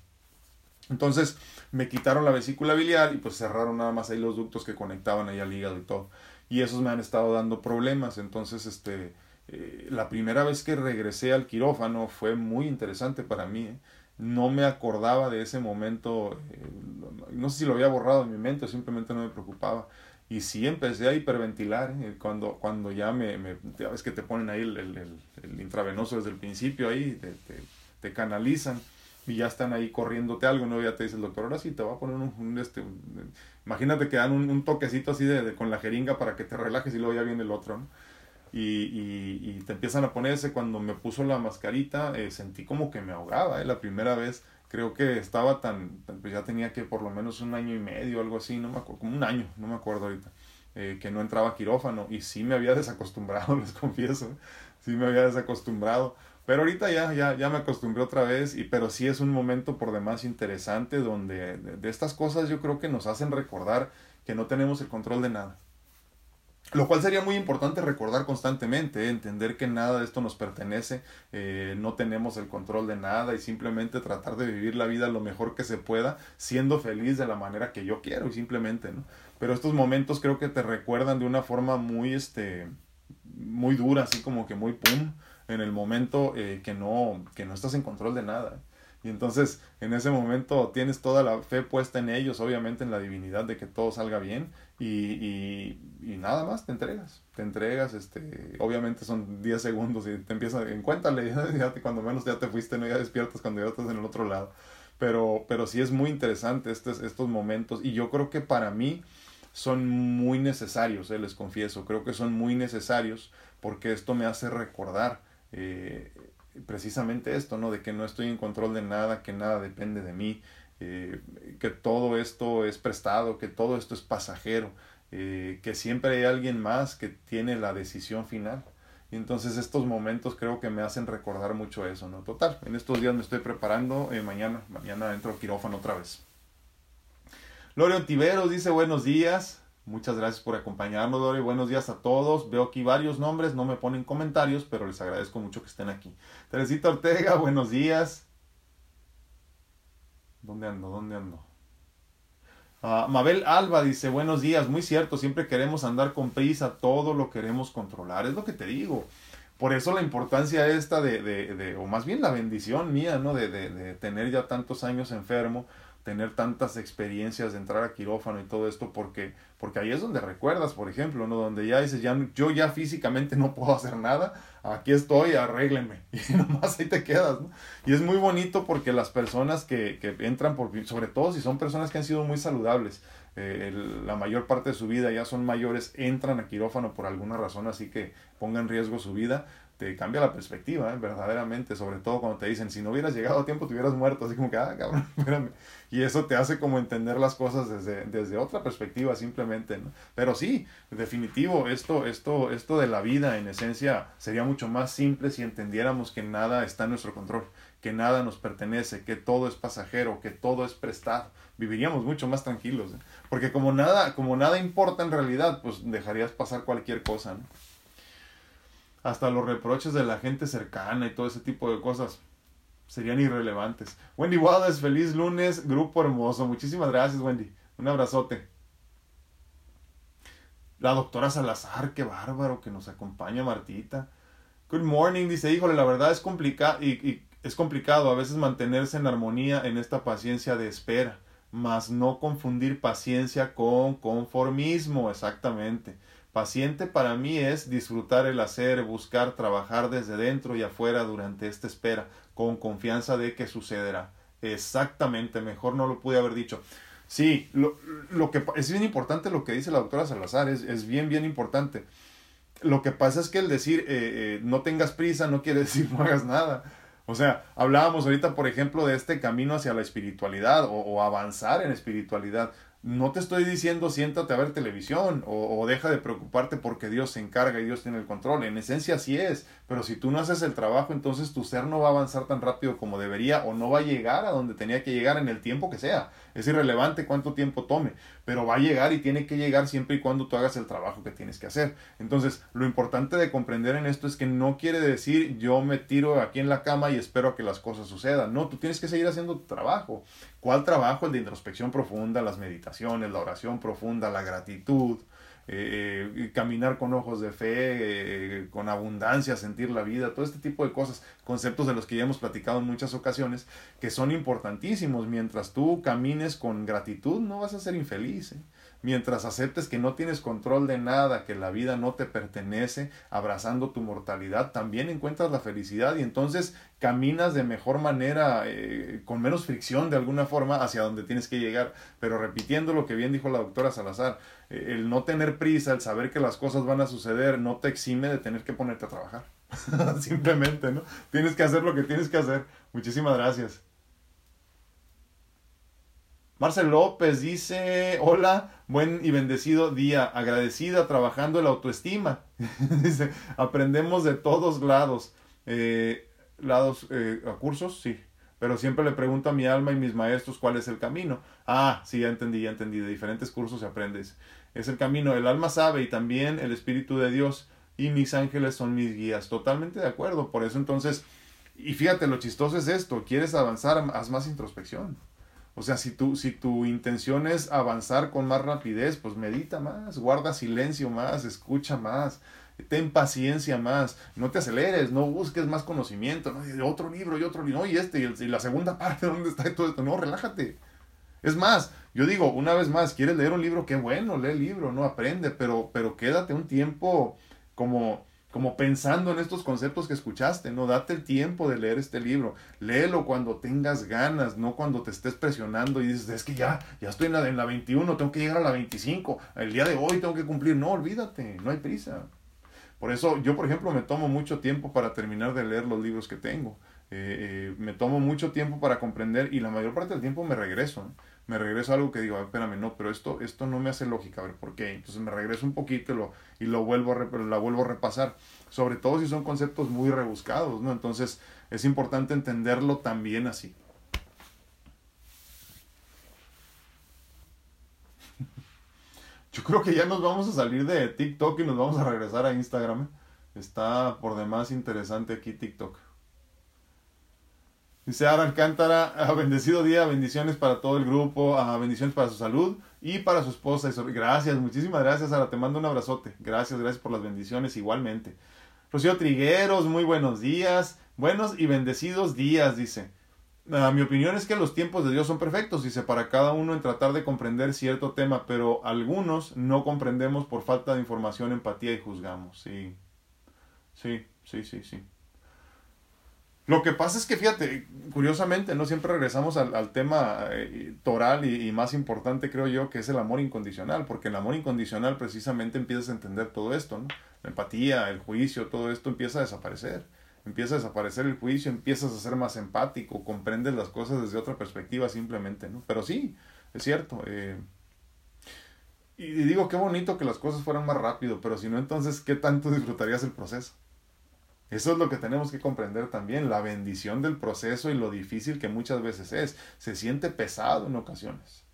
Entonces me quitaron la vesícula biliar y pues cerraron nada más ahí los ductos que conectaban ahí al hígado y todo. Y esos me han estado dando problemas. Entonces, este, eh, la primera vez que regresé al quirófano fue muy interesante para mí. ¿eh? No me acordaba de ese momento, no sé si lo había borrado en mi mente o simplemente no me preocupaba. Y sí empecé a hiperventilar cuando, cuando ya me, me ya que te ponen ahí el, el, el, intravenoso desde el principio, ahí te, te, canalizan. y ya están ahí corriéndote algo, ¿no? Ya te dice el doctor, ahora sí te va a poner un, este, imagínate que dan un, toquecito así de, con la jeringa para que te relajes y luego ya viene el otro, ¿no? Y, y, te empiezan a ponerse, cuando me puso la mascarita, eh, sentí como que me ahogaba, ¿eh? La primera vez, creo que estaba tan, pues ya tenía que por lo menos un año y medio, algo así, no me acuerdo, como un año, no me acuerdo ahorita, eh, que no entraba quirófano, y sí me había desacostumbrado, les confieso, sí me había desacostumbrado pero ahorita ya, ya, ya me acostumbré otra vez, y, pero sí es un momento por demás interesante donde de, estas cosas yo creo que nos hacen recordar que no tenemos el control de nada. Lo cual sería muy importante recordar constantemente, ¿eh? entender que nada de esto nos pertenece, eh, no tenemos el control de nada y simplemente tratar de vivir la vida lo mejor que se pueda, siendo feliz de la manera que yo quiero y simplemente, ¿no? Pero estos momentos creo que te recuerdan de una forma muy, este, muy dura, así como que muy pum, en el momento eh, que, no, que no estás en control de nada. Y entonces en ese momento tienes toda la fe puesta en ellos, obviamente en la divinidad de que todo salga bien y, y, y nada más te entregas, te entregas, este, obviamente son 10 segundos y te empiezas, encuéntrale, ya cuando menos ya te fuiste, no ya despiertas cuando ya estás en el otro lado. Pero, pero sí es muy interesante estos, estos momentos y yo creo que para mí son muy necesarios, eh, les confieso, creo que son muy necesarios porque esto me hace recordar eh, precisamente esto, ¿no? De que no estoy en control de nada, que nada depende de mí, eh, que todo esto es prestado, que todo esto es pasajero, eh, que siempre hay alguien más que tiene la decisión final. Y entonces estos momentos creo que me hacen recordar mucho eso, ¿no? Total, en estos días me estoy preparando, mañana, mañana entro quirófano otra vez. Lorio Tiveros dice buenos días. Muchas gracias por acompañarnos, Dori. Buenos días a todos. Veo aquí varios nombres, no me ponen comentarios, pero les agradezco mucho que estén aquí. Teresita Ortega, buenos días. ¿Dónde ando? ¿Dónde ando? Ah, Mabel Alba dice, buenos días, muy cierto, siempre queremos andar con prisa, todo lo queremos controlar, es lo que te digo. Por eso la importancia esta de, de, de o más bien la bendición mía, ¿no? De, de, de tener ya tantos años enfermo, tener tantas experiencias de entrar a quirófano y todo esto porque porque ahí es donde recuerdas por ejemplo no donde ya dices ya yo ya físicamente no puedo hacer nada aquí estoy arréglenme y nomás ahí te quedas ¿no? y es muy bonito porque las personas que, que entran por sobre todo si son personas que han sido muy saludables eh, la mayor parte de su vida ya son mayores entran a quirófano por alguna razón así que pongan en riesgo su vida te cambia la perspectiva, ¿eh? verdaderamente, sobre todo cuando te dicen, si no hubieras llegado a tiempo, te hubieras muerto, así como que, ah, cabrón, espérame. Y eso te hace como entender las cosas desde, desde otra perspectiva simplemente, ¿no? Pero sí, definitivo, esto, esto, esto de la vida en esencia sería mucho más simple si entendiéramos que nada está en nuestro control, que nada nos pertenece, que todo es pasajero, que todo es prestado. Viviríamos mucho más tranquilos, ¿eh? porque como nada, como nada importa en realidad, pues dejarías pasar cualquier cosa, ¿no? Hasta los reproches de la gente cercana y todo ese tipo de cosas serían irrelevantes. Wendy Wallace, feliz lunes, grupo hermoso. Muchísimas gracias, Wendy. Un abrazote. La doctora Salazar, qué bárbaro que nos acompaña, Martita. Good morning, dice, híjole, la verdad es complicado y, es complicado a veces mantenerse en armonía en esta paciencia de espera, mas no confundir paciencia con conformismo, exactamente. Paciente para mí es disfrutar el hacer, buscar, trabajar desde dentro y afuera durante esta espera, con confianza de que sucederá. Exactamente, mejor no lo pude haber dicho. Sí, lo, lo que es bien importante lo que dice la doctora Salazar, es, es bien, bien importante. Lo que pasa es que el decir eh, eh, no tengas prisa no quiere decir no hagas nada. O sea, hablábamos ahorita, por ejemplo, de este camino hacia la espiritualidad o, o avanzar en espiritualidad no te estoy diciendo siéntate a ver televisión o, deja de preocuparte porque Dios se encarga y Dios tiene el control. En esencia sí es, pero si tú no haces el trabajo, entonces tu ser no va a avanzar tan rápido como debería o no va a llegar a donde tenía que llegar en el tiempo que sea. Es irrelevante cuánto tiempo tome, pero va a llegar y tiene que llegar siempre y cuando tú hagas el trabajo que tienes que hacer. Entonces, lo importante de comprender en esto es que no quiere decir yo me tiro aquí en la cama y espero a que las cosas sucedan. No, tú tienes que seguir haciendo tu trabajo. ¿Cuál trabajo? El de introspección profunda, las meditaciones, la oración profunda, la gratitud, eh, eh, caminar con ojos de fe, eh, con abundancia, sentir la vida, todo este tipo de cosas, conceptos de los que ya hemos platicado en muchas ocasiones, que son importantísimos. Mientras tú camines con gratitud, no vas a ser infeliz. Mientras aceptes que no tienes control de nada, que la vida no te pertenece, abrazando tu mortalidad, también encuentras la felicidad y entonces caminas de mejor manera, eh, con menos fricción de alguna forma hacia donde tienes que llegar. Pero repitiendo lo que bien dijo la doctora Salazar, eh, el no tener prisa, el saber que las cosas van a suceder, no te exime de tener que ponerte a trabajar. Simplemente, ¿no? Tienes que hacer lo que tienes que hacer. Muchísimas gracias. Marcel López dice, hola, buen y bendecido día, agradecida trabajando la autoestima. dice, aprendemos de todos lados. Eh, lados, eh, a cursos, sí. Pero siempre le pregunto a mi alma y mis maestros cuál es el camino. Ah, sí, ya entendí, ya entendí. De diferentes cursos se aprendes. Es el camino. El alma sabe y también el Espíritu de Dios y mis ángeles son mis guías. Totalmente de acuerdo. Por eso entonces, y fíjate, lo chistoso es esto. ¿Quieres avanzar? Haz más introspección. O sea, si tu, si tu intención es avanzar con más rapidez, pues medita más, guarda silencio más, escucha más, ten paciencia más, no te aceleres, no busques más conocimiento, no, otro libro y otro libro, y este, y, la segunda parte, ¿dónde está todo esto? No, relájate. Es más, yo digo, una vez más, quieres leer un libro, qué bueno, lee el libro, no aprende, pero, pero quédate un tiempo como como pensando en estos conceptos que escuchaste, ¿no? Date el tiempo de leer este libro, léelo cuando tengas ganas, no cuando te estés presionando y dices, es que ya, ya estoy en la, en la 21, tengo que llegar a la 25, el día de hoy tengo que cumplir, no, olvídate, no hay prisa. Por eso yo, por ejemplo, me tomo mucho tiempo para terminar de leer los libros que tengo. Eh, eh, me tomo mucho tiempo para comprender y la mayor parte del tiempo me regreso. Me regreso a algo que digo, espérame, no, pero esto, esto no me hace lógica, a ver, ¿por qué? Entonces me regreso un poquito y lo, y lo vuelvo a, la vuelvo a repasar, sobre todo si son conceptos muy rebuscados, ¿no? Entonces es importante entenderlo también así. Yo creo que ya nos vamos a salir de TikTok y nos vamos a regresar a Instagram. Está por demás interesante aquí TikTok. Dice Ara Alcántara, bendecido día, bendiciones para todo el grupo, bendiciones para su salud y para su esposa. Gracias, muchísimas gracias Ara, te mando un abrazote. Gracias, gracias por las bendiciones igualmente. Rocío Trigueros, muy buenos días, buenos y bendecidos días, dice. mi opinión es que los tiempos de Dios son perfectos, dice, para cada uno en tratar de comprender cierto tema, pero algunos no comprendemos por falta de información, empatía y juzgamos. Sí, sí, sí, sí, sí. Lo que pasa es que, fíjate, curiosamente, ¿no? Siempre regresamos al, tema eh, toral y, más importante, creo yo, que es el amor incondicional, porque el amor incondicional precisamente empiezas a entender todo esto, ¿no? La empatía, el juicio, todo esto empieza a desaparecer. Empieza a desaparecer el juicio, empiezas a ser más empático, comprendes las cosas desde otra perspectiva simplemente, ¿no? Pero sí, es cierto. Eh, y digo, qué bonito que las cosas fueran más rápido, pero si no, entonces, ¿qué tanto disfrutarías el proceso? Eso es lo que tenemos que comprender también, la bendición del proceso y lo difícil que muchas veces es. Se siente pesado en ocasiones.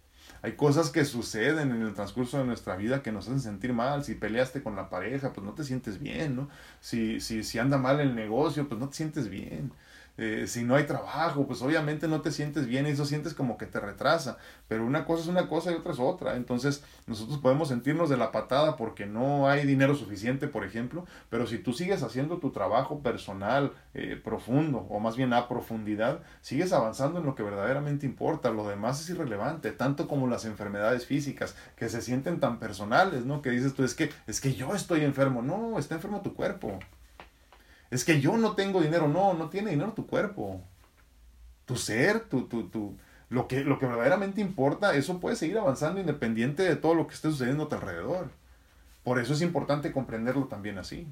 Hay cosas que suceden en el transcurso de nuestra vida que nos hacen sentir mal. Si peleaste con la pareja, pues no te sientes bien, ¿no? Si, si, si anda mal el negocio, pues no te sientes bien. Eh, si no hay trabajo, pues obviamente no te sientes bien y eso sientes como que te retrasa. Pero una cosa es una cosa y otra es otra. Entonces nosotros podemos sentirnos de la patada porque no hay dinero suficiente, por ejemplo, pero si tú sigues haciendo tu trabajo personal eh, profundo o más bien a profundidad, sigues avanzando en lo que verdaderamente importa. Lo demás es irrelevante, tanto como las enfermedades físicas que se sienten tan personales, ¿no? Que dices tú, es que, es que yo estoy enfermo. No, está enfermo tu cuerpo. Es que yo no tengo dinero. No, no tiene dinero tu cuerpo. Tu ser, tu, tu, tu, lo, que, lo que verdaderamente importa, eso puede seguir avanzando independiente de todo lo que esté sucediendo a tu alrededor. Por eso es importante comprenderlo también así.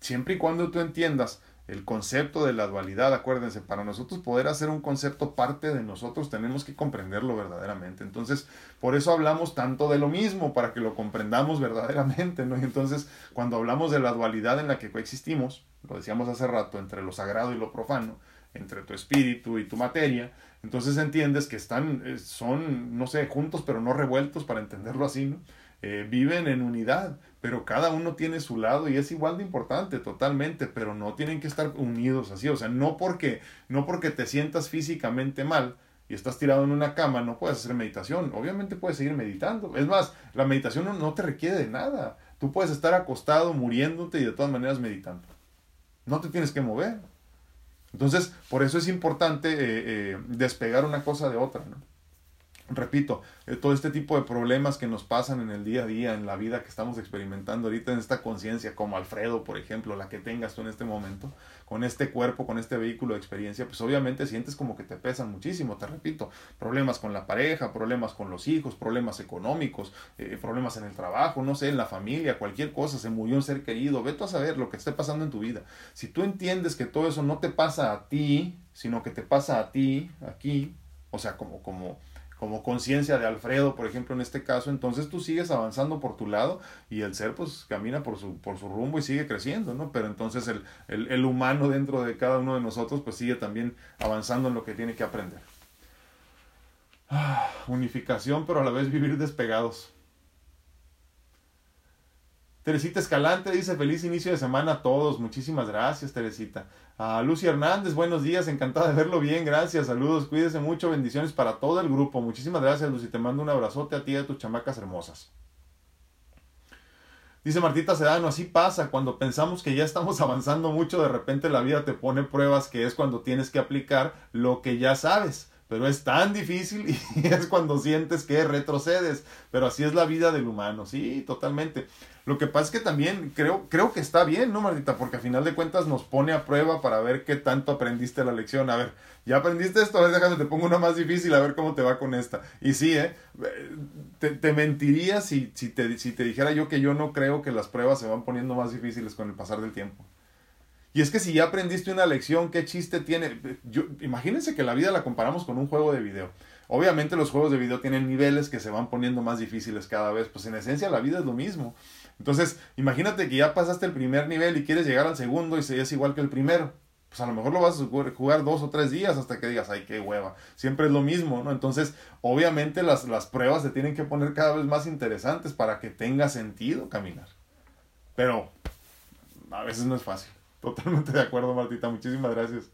Siempre y cuando tú entiendas el concepto de la dualidad, acuérdense, para nosotros poder hacer un concepto parte de nosotros tenemos que comprenderlo verdaderamente. Entonces, por eso hablamos tanto de lo mismo, para que lo comprendamos verdaderamente, ¿no? Y entonces, cuando hablamos de la dualidad en la que coexistimos, lo decíamos hace rato, entre lo sagrado y lo profano, entre tu espíritu y tu materia, entonces entiendes que están, eh, son, no sé, juntos pero no revueltos, para entenderlo así, ¿no? Eh, viven en unidad, pero cada uno tiene su lado y es igual de importante totalmente, pero no tienen que estar unidos así, o sea, no porque, no porque te sientas físicamente mal y estás tirado en una cama, no puedes hacer meditación, obviamente puedes seguir meditando, es más, la meditación no, no te requiere de nada, tú puedes estar acostado muriéndote y de todas maneras meditando. No te tienes que mover. Entonces, por eso es importante eh, eh, despegar una cosa de otra. ¿no? Repito, eh, todo este tipo de problemas que nos pasan en el día a día, en la vida que estamos experimentando ahorita, en esta conciencia, como Alfredo, por ejemplo, la que tengas tú en este momento, con este cuerpo, con este vehículo de experiencia, pues obviamente sientes como que te pesan muchísimo, te repito, problemas con la pareja, problemas con los hijos, problemas económicos, eh, problemas en el trabajo, no sé, en la familia, cualquier cosa, se murió un ser querido, vete a saber lo que esté pasando en tu vida. Si tú entiendes que todo eso no te pasa a ti, sino que te pasa a ti, aquí, o sea, como, como, como conciencia de Alfredo, por ejemplo, en este caso, entonces tú sigues avanzando por tu lado y el ser pues camina por su, por su rumbo y sigue creciendo, ¿no? Pero entonces el, el, humano dentro de cada uno de nosotros pues sigue también avanzando en lo que tiene que aprender. Ah, unificación, pero a la vez vivir despegados. Teresita Escalante dice feliz inicio de semana a todos. Muchísimas gracias, Teresita. A Lucy Hernández, buenos días, encantada de verlo bien, gracias, saludos, cuídese mucho, bendiciones para todo el grupo. Muchísimas gracias, Lucy, te mando un abrazote a ti y a tus chamacas hermosas. Dice Martita Sedano, así pasa, cuando pensamos que ya estamos avanzando mucho, de repente la vida te pone pruebas que es cuando tienes que aplicar lo que ya sabes pero es tan difícil y es cuando sientes que retrocedes. Pero así es la vida del humano, sí, totalmente. Lo que pasa es que también creo, creo que está bien, ¿no, Martita? Porque a final de cuentas nos pone a prueba para ver qué tanto aprendiste la lección. A ver, ya aprendiste esto, a ver, déjame, te pongo una más difícil, a ver cómo te va con esta. Y sí, ¿eh? Te, te mentiría si, si, te, si te dijera yo que yo no creo que las pruebas se van poniendo más difíciles con el pasar del tiempo. Y es que si ya aprendiste una lección, ¿qué chiste tiene? Yo, imagínense que la vida la comparamos con un juego de video. Obviamente los juegos de video tienen niveles que se van poniendo más difíciles cada vez. Pues en esencia la vida es lo mismo. Entonces, imagínate que ya pasaste el primer nivel y quieres llegar al segundo y es igual que el primero. Pues a lo mejor lo vas a jugar dos o tres días hasta que digas, ay, qué hueva. Siempre es lo mismo, ¿no? Entonces, obviamente las, las pruebas se tienen que poner cada vez más interesantes para que tenga sentido caminar. Pero a veces no es fácil. Totalmente de acuerdo, Martita. Muchísimas gracias.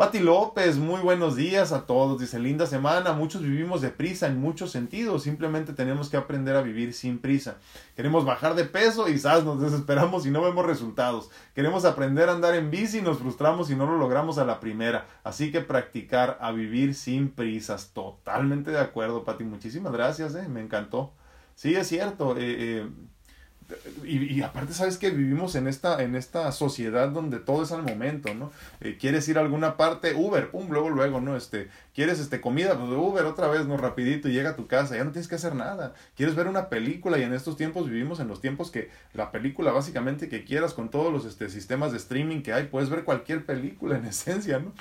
Pati López, muy buenos días a todos. Dice, linda semana. Muchos vivimos deprisa en muchos sentidos. Simplemente tenemos que aprender a vivir sin prisa. Queremos bajar de peso y quizás nos desesperamos y no vemos resultados. Queremos aprender a andar en bici y nos frustramos y no lo logramos a la primera. Así que practicar a vivir sin prisas. Totalmente de acuerdo, Pati. Muchísimas gracias, eh. me encantó. Sí, es cierto. Eh, eh, y, aparte, sabes que vivimos en esta, en esta sociedad donde todo es al momento, ¿no? Eh, quieres ir a alguna parte, Uber, pum, luego, luego, ¿no? Este, quieres este, comida, pues Uber otra vez, ¿no? Rapidito y llega a tu casa, ya no tienes que hacer nada. Quieres ver una película y en estos tiempos vivimos en los tiempos que la película básicamente que quieras con todos los este, sistemas de streaming que hay, puedes ver cualquier película en esencia, ¿no?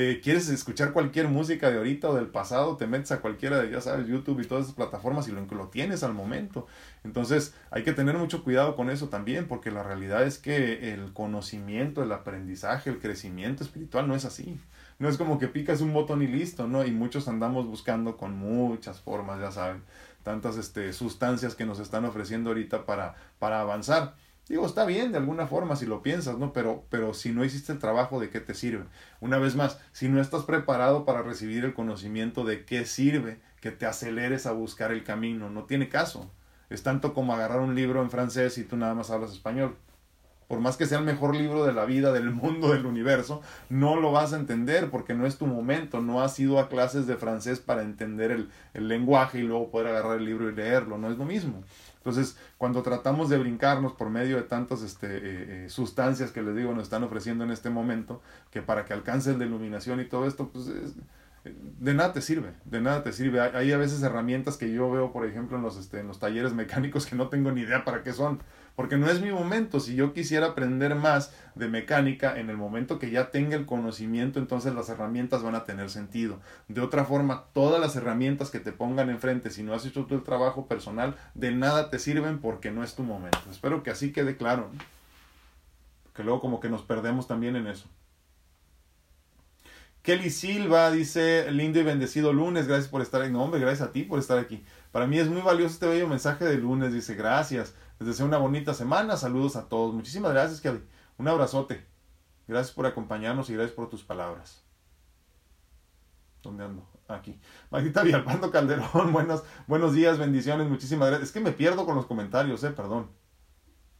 Eh, quieres escuchar cualquier música de ahorita o del pasado, te metes a cualquiera de, ya sabes, YouTube y todas esas plataformas y lo, lo tienes al momento. Entonces hay que tener mucho cuidado con eso también, porque la realidad es que el conocimiento, el aprendizaje, el crecimiento espiritual no es así. No es como que picas un botón y listo, ¿no? Y muchos andamos buscando con muchas formas, ya saben, tantas este, sustancias que nos están ofreciendo ahorita para, para avanzar. Digo, está bien de alguna forma si lo piensas, ¿no? Pero, pero si no hiciste el trabajo, ¿de qué te sirve? Una vez más, si no estás preparado para recibir el conocimiento de qué sirve, que te aceleres a buscar el camino, no tiene caso. Es tanto como agarrar un libro en francés y tú nada más hablas español. Por más que sea el mejor libro de la vida, del mundo, del universo, no lo vas a entender porque no es tu momento, no has ido a clases de francés para entender el, el lenguaje y luego poder agarrar el libro y leerlo, no es lo mismo. Entonces, cuando tratamos de brincarnos por medio de tantas este, eh, eh, sustancias que les digo nos están ofreciendo en este momento, que para que alcance la iluminación y todo esto, pues de nada te sirve, de nada te sirve. Hay, a veces herramientas que yo veo, por ejemplo, en los, este, en los talleres mecánicos que no tengo ni idea para qué son porque no es mi momento. Si yo quisiera aprender más de mecánica en el momento que ya tenga el conocimiento, entonces las herramientas van a tener sentido. De otra forma, todas las herramientas que te pongan enfrente, si no has hecho tú el trabajo personal, de nada te sirven porque no es tu momento. Espero que así quede claro. Que luego como que nos perdemos también en eso. Kelly Silva dice, lindo y bendecido lunes, gracias por estar aquí. No, hombre, gracias a ti por estar aquí. Para mí es muy valioso este bello mensaje de lunes, dice, gracias. Les deseo una bonita semana. Saludos a todos. Muchísimas gracias, Kelly. Un abrazote. Gracias por acompañarnos y gracias por tus palabras. ¿Dónde ando? Aquí. Magdita Villalpando Calderón, buenos, buenos días, bendiciones, muchísimas gracias. Es que me pierdo con los comentarios, eh, perdón.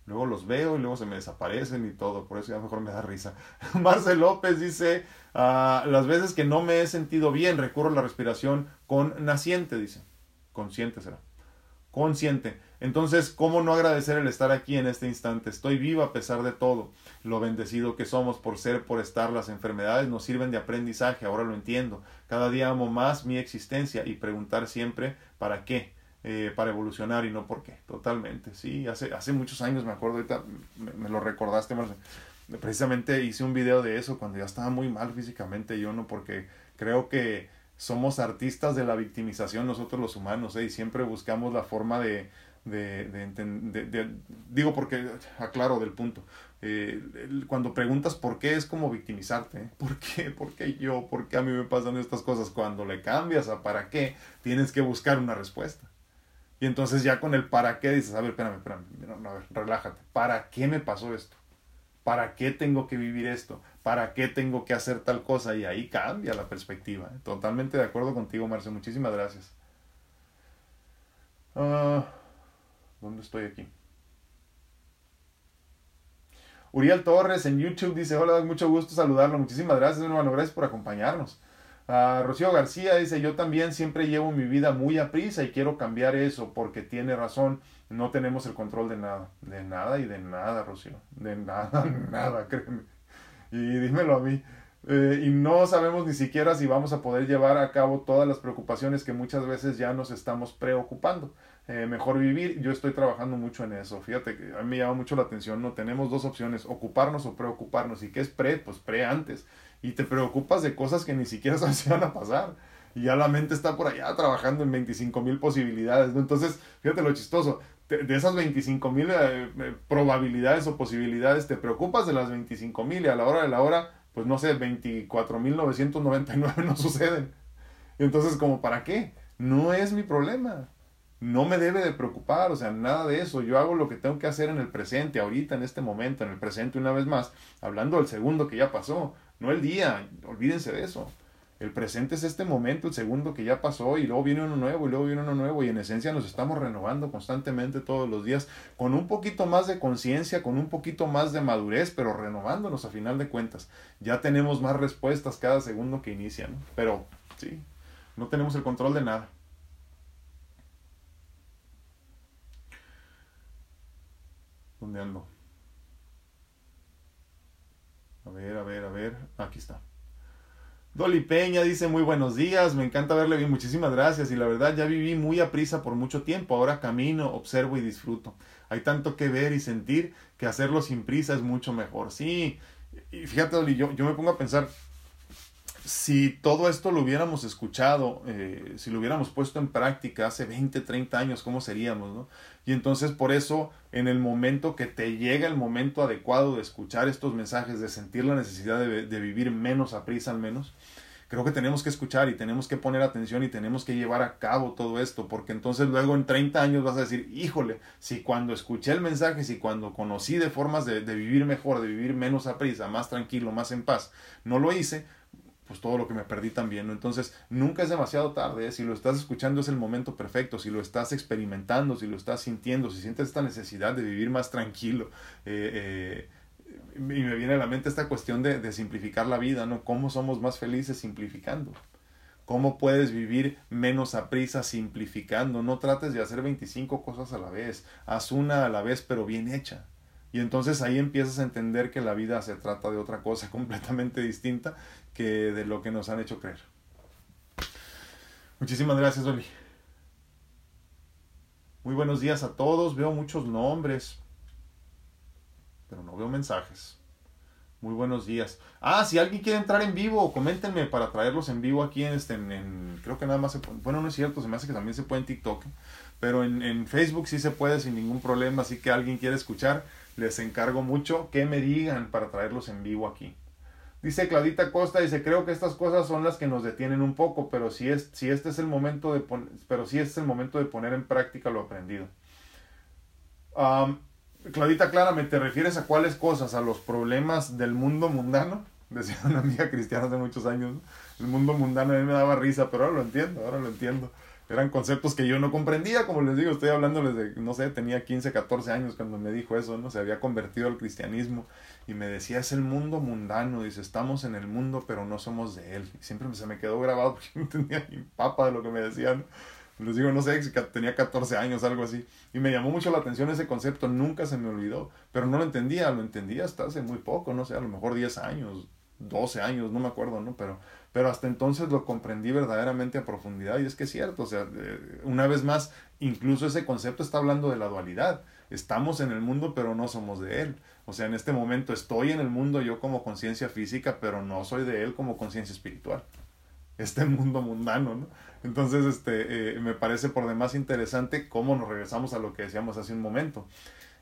Luego los veo y luego se me desaparecen y todo, por eso ya mejor me da risa. Marcel López dice, ah, las veces que no me he sentido bien, recurro a la respiración con naciente, dice. Consciente será. Consciente. Entonces, ¿cómo no agradecer el estar aquí en este instante? Estoy vivo a pesar de todo. Lo bendecido que somos por ser, por estar. Las enfermedades nos sirven de aprendizaje, ahora lo entiendo. Cada día amo más mi existencia y preguntar siempre, ¿para qué? Eh, para evolucionar y no por qué, totalmente, sí, hace, hace muchos años me acuerdo, ahorita me, lo recordaste, Marce. precisamente hice un video de eso cuando ya estaba muy mal físicamente yo, ¿no? Porque creo que somos artistas de la victimización nosotros los humanos, ¿eh? Y siempre buscamos la forma de, de, de, digo porque, aclaro del punto, eh, cuando preguntas por qué es como victimizarte. ¿por qué? ¿Por qué yo? ¿Por qué a mí me pasan estas cosas? Cuando le cambias a para qué, tienes que buscar una respuesta. Y entonces ya con el para qué dices, a ver, espérame, espérame, a ver, relájate. ¿Para qué me pasó esto? ¿Para qué tengo que vivir esto? ¿Para qué tengo que hacer tal cosa? Y ahí cambia la perspectiva. ¿eh? Totalmente de acuerdo contigo, Marce. Muchísimas gracias. Ah, ¿Dónde estoy aquí? Uriel Torres en YouTube dice, hola, mucho gusto saludarlo. Muchísimas gracias, hermano. Gracias por acompañarnos. Rocío García dice, yo también siempre llevo mi vida muy a prisa y quiero cambiar eso porque tiene razón, no tenemos el control de nada, de nada y de nada, Rocío, de nada, nada, créeme. Y dímelo a mí. Eh, y no sabemos ni siquiera si vamos a poder llevar a cabo todas las preocupaciones que muchas veces ya nos estamos preocupando. Eh, mejor vivir, yo estoy trabajando mucho en eso. Fíjate que a mí me llama mucho la atención, ¿no? Tenemos dos opciones, ocuparnos o preocuparnos. ¿Y qué es pre? Pues pre antes y te preocupas de cosas que ni siquiera sabes si van a pasar. Y ya la mente está por allá trabajando en 25 mil posibilidades. ¿no? Entonces, fíjate lo chistoso. De, esas 25 mil eh, eh, probabilidades o posibilidades, te preocupas de las 25 mil y a la hora de la hora, pues no sé, 24 mil 999 no suceden. Entonces, como, ¿para qué? No es mi problema no me debe de preocupar, o sea, nada de eso. Yo hago lo que tengo que hacer en el presente, ahorita, en este momento, en el presente una vez más, hablando del segundo que ya pasó, no el día, olvídense de eso. El presente es este momento, el segundo que ya pasó y luego viene uno nuevo y luego viene uno nuevo y en esencia nos estamos renovando constantemente todos los días con un poquito más de conciencia, con un poquito más de madurez, pero renovándonos a final de cuentas. Ya tenemos más respuestas cada segundo que inicia, ¿no? Pero sí, no tenemos el control de nada. ¿Dónde ando? A ver, a ver, a ver. Aquí está. Dolly Peña dice muy buenos días, me encanta verle bien, muchísimas gracias y la verdad ya viví muy a prisa por mucho tiempo, ahora camino, observo y disfruto. Hay tanto que ver y sentir que hacerlo sin prisa es mucho mejor. Sí, y fíjate Dolly, yo, yo me pongo a pensar, si todo esto lo hubiéramos escuchado, eh, si lo hubiéramos puesto en práctica hace 20, 30 años, ¿cómo seríamos? No? Y entonces por eso, en el momento que te llega el momento adecuado de escuchar estos mensajes, de sentir la necesidad de, vivir menos a prisa al menos, creo que tenemos que escuchar y tenemos que poner atención y tenemos que llevar a cabo todo esto, porque entonces luego en 30 años vas a decir, híjole, si cuando escuché el mensaje, si cuando conocí de formas de, de vivir mejor, de vivir menos a prisa, más tranquilo, más en paz, no lo hice, pues todo lo que me perdí también, ¿no? Entonces, nunca es demasiado tarde, ¿eh? si lo estás escuchando es el momento perfecto, si lo estás experimentando, si lo estás sintiendo, si sientes esta necesidad de vivir más tranquilo, eh, eh, y me viene a la mente esta cuestión de, de, simplificar la vida, ¿no? ¿Cómo somos más felices simplificando? ¿Cómo puedes vivir menos a prisa simplificando? No trates de hacer 25 cosas a la vez, haz una a la vez pero bien hecha. Y entonces ahí empiezas a entender que la vida se trata de otra cosa completamente distinta que de lo que nos han hecho creer. Muchísimas gracias, Oli. Muy buenos días a todos. Veo muchos nombres, pero no veo mensajes. Muy buenos días. Ah, si alguien quiere entrar en vivo, coméntenme para traerlos en vivo aquí en este, en, creo que nada más se puede, bueno, no es cierto, se me hace que también se puede en TikTok, pero en, en Facebook sí se puede sin ningún problema, así que alguien quiere escuchar, les encargo mucho que me digan para traerlos en vivo aquí. Dice Claudita Costa, dice, creo que estas cosas son las que nos detienen un poco, pero si, es, si este es el momento de pero este es el momento de poner en práctica lo aprendido. Claudita, Clara, ¿te refieres a cuáles cosas? ¿A los problemas del mundo mundano? Decía una amiga cristiana hace muchos años. El mundo mundano a mí me daba risa, pero ahora lo entiendo, ahora lo entiendo. Eran conceptos que yo no comprendía, como les digo, estoy hablándoles de, no sé, tenía 15, 14 años cuando me dijo eso, ¿no? Se había convertido al cristianismo y me decía, es el mundo mundano, dice, estamos en el mundo, pero no somos de él. Y siempre se me quedó grabado porque no tenía ni papa de lo que me decían. Les digo, no sé, tenía 14 años, algo así. Y me llamó mucho la atención ese concepto, nunca se me olvidó, pero no lo entendía, lo entendía hasta hace muy poco, no sé, a lo mejor 10 años, 12 años, no me acuerdo, ¿no? Pero pero hasta entonces lo comprendí verdaderamente a profundidad y es que es cierto, o sea, una vez más, incluso ese concepto está hablando de la dualidad. Estamos en el mundo, pero no somos de él. O sea, en este momento estoy en el mundo yo como conciencia física, pero no soy de él como conciencia espiritual. Este mundo mundano, ¿no? Entonces, este, eh, me parece por demás interesante cómo nos regresamos a lo que decíamos hace un momento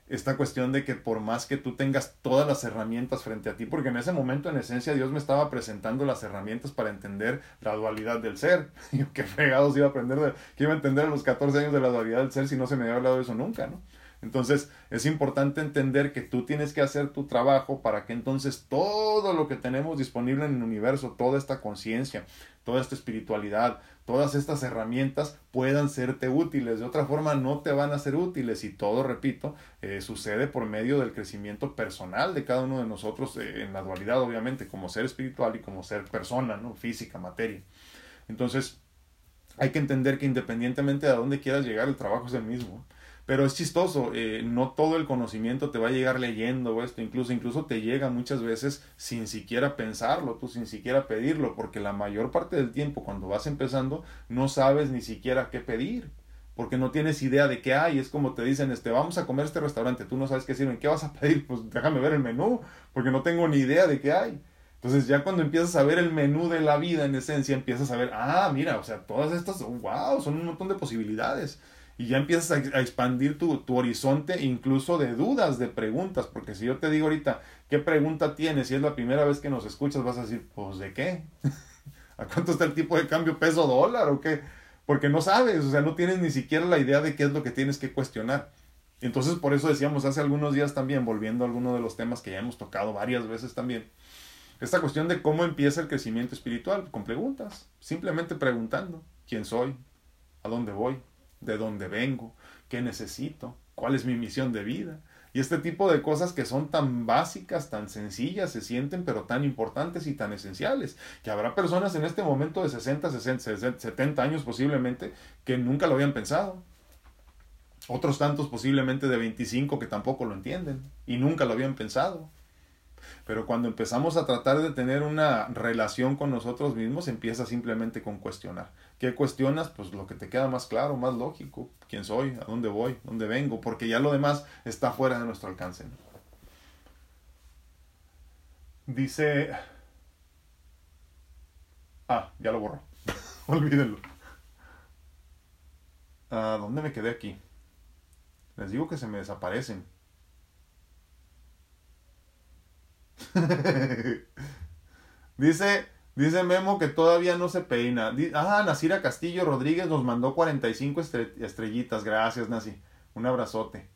esta cuestión de que por más que tú tengas todas las herramientas frente a ti, porque en ese momento en esencia Dios me estaba presentando las herramientas para entender la dualidad del ser. Y qué fregados iba a aprender, de, que iba a entender a los 14 años de la dualidad del ser si no se me había hablado de eso nunca, ¿no? Entonces es importante entender que tú tienes que hacer tu trabajo para que entonces todo lo que tenemos disponible en el universo, toda esta conciencia, toda esta espiritualidad, todas estas herramientas puedan serte útiles. De otra forma no te van a ser útiles y todo, repito, eh, sucede por medio del crecimiento personal de cada uno de nosotros eh, en la dualidad, obviamente, como ser espiritual y como ser persona, ¿no? Física, materia. Entonces, hay que entender que independientemente de a dónde quieras llegar, el trabajo es el mismo. Pero es chistoso, eh, no todo el conocimiento te va a llegar leyendo esto, incluso, incluso te llega muchas veces sin siquiera pensarlo, tú sin siquiera pedirlo, porque la mayor parte del tiempo cuando vas empezando no sabes ni siquiera qué pedir, porque no tienes idea de qué hay, es como te dicen, este, vamos a comer este restaurante, tú no sabes qué sirven, ¿qué vas a pedir? Pues déjame ver el menú, porque no tengo ni idea de qué hay. Entonces ya cuando empiezas a ver el menú de la vida en esencia, empiezas a ver, ah, mira, o sea, todas estas, wow, son un montón de posibilidades y ya empiezas a, expandir tu, tu, horizonte incluso de dudas, de preguntas, porque si yo te digo ahorita, ¿qué pregunta tienes? Si es la primera vez que nos escuchas, vas a decir, pues ¿de qué? ¿A cuánto está el tipo de cambio peso dólar o qué? Porque no sabes, o sea, no tienes ni siquiera la idea de qué es lo que tienes que cuestionar. Entonces, por eso decíamos hace algunos días también, volviendo a alguno de los temas que ya hemos tocado varias veces también, esta cuestión de cómo empieza el crecimiento espiritual, con preguntas, simplemente preguntando, ¿quién soy? ¿A dónde voy? De dónde vengo, qué necesito, cuál es mi misión de vida. Y este tipo de cosas que son tan básicas, tan sencillas, se sienten pero tan importantes y tan esenciales, que habrá personas en este momento de 60, 60, 70 años posiblemente que nunca lo habían pensado. Otros tantos posiblemente de 25 que tampoco lo entienden y nunca lo habían pensado. Pero cuando empezamos a tratar de tener una relación con nosotros mismos, empieza simplemente con cuestionar. ¿Qué cuestionas? Pues lo que te queda más claro, más lógico. ¿Quién soy? ¿A dónde voy? ¿Dónde vengo? Porque ya lo demás está fuera de nuestro alcance. Dice... Ah, ya lo borro. Olvídenlo. ¿A dónde me quedé aquí? Les digo que se me desaparecen. dice, dice Memo que todavía no se peina. Ah, Nasira Castillo Rodríguez nos mandó 45 estrellitas. Gracias, Nasi. Un abrazote.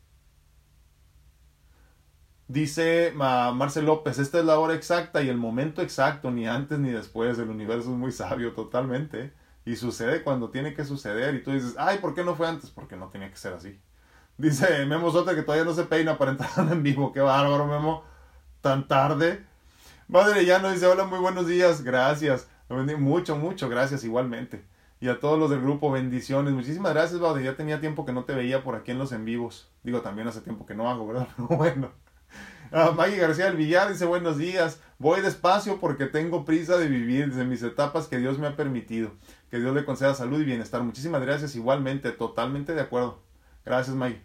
Dice Marcel López, esta es la hora exacta y el momento exacto, ni antes ni después. El universo es muy sabio totalmente. Y sucede cuando tiene que suceder. Y tú dices, ay, ¿por qué no fue antes? Porque no tenía que ser así. Dice Memo Sote que todavía no se peina para entrar en vivo. Qué bárbaro, Memo tan tarde. Madre ya no dice, hola, muy buenos días, gracias. Mucho, mucho, gracias igualmente. Y a todos los del grupo, bendiciones. Muchísimas gracias, Baude. Ya tenía tiempo que no te veía por aquí en los en vivos. Digo, también hace tiempo que no hago, ¿verdad? Bueno. Ah, Maggie García del Villar dice, buenos días. Voy despacio porque tengo prisa de vivir desde mis etapas que Dios me ha permitido. Que Dios le conceda salud y bienestar. Muchísimas gracias igualmente. Totalmente de acuerdo. Gracias, Maggie.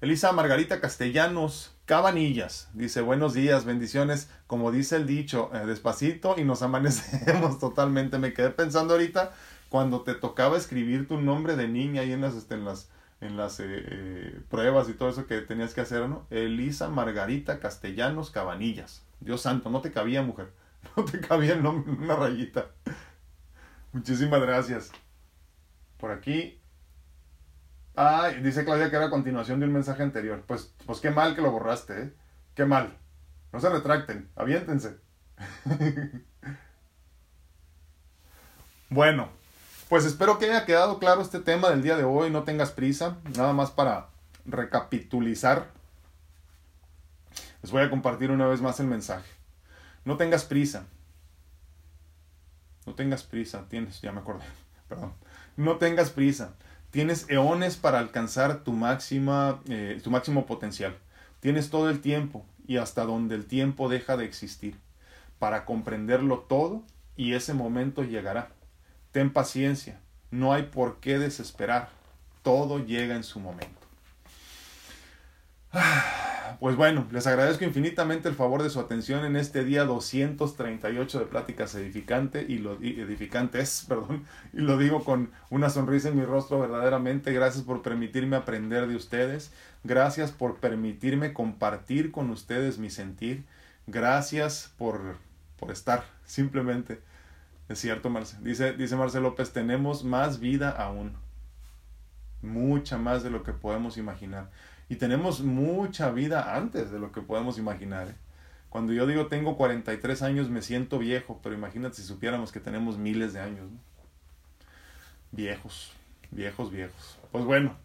Elisa Margarita Castellanos Cabanillas dice buenos días, bendiciones, como dice el dicho, eh, despacito y nos amanecemos totalmente. Me quedé pensando ahorita cuando te tocaba escribir tu nombre de niña ahí en las, este, en las, en las eh, eh, pruebas y todo eso que tenías que hacer, ¿no? Elisa Margarita Castellanos Cabanillas. Dios santo, no te cabía, mujer. No te cabía el nombre, una rayita. Muchísimas gracias. Por aquí Ah, dice Claudia que era continuación de un mensaje anterior. Pues, pues qué mal que lo borraste, ¿eh? Qué mal. No se retracten, aviéntense. bueno, Pues espero que haya quedado claro este tema del día de hoy, no tengas prisa, nada más para recapitulizar. Les voy a compartir una vez más el mensaje. No tengas prisa. No tengas prisa, tienes, ya me acordé, perdón. No tengas prisa. Tienes eones para alcanzar tu, máxima, eh, tu máximo potencial. Tienes todo el tiempo y hasta donde el tiempo deja de existir para comprenderlo todo y ese momento llegará. Ten paciencia, no hay por qué desesperar, todo llega en su momento. Pues bueno, les agradezco infinitamente el favor de su atención en este día 238 de Pláticas y lo, Edificantes, perdón, y lo digo con una sonrisa en mi rostro verdaderamente. Gracias por permitirme aprender de ustedes. Gracias por permitirme compartir con ustedes mi sentir. Gracias por, por estar, simplemente. Es cierto, Marce. Dice, dice López, tenemos más vida aún. Mucha más de lo que podemos imaginar. Y tenemos mucha vida antes de lo que podemos imaginar. ¿eh? Cuando yo digo tengo 43 años me siento viejo, pero imagínate si supiéramos que tenemos miles de años. Viejos, viejos, viejos. Pues bueno,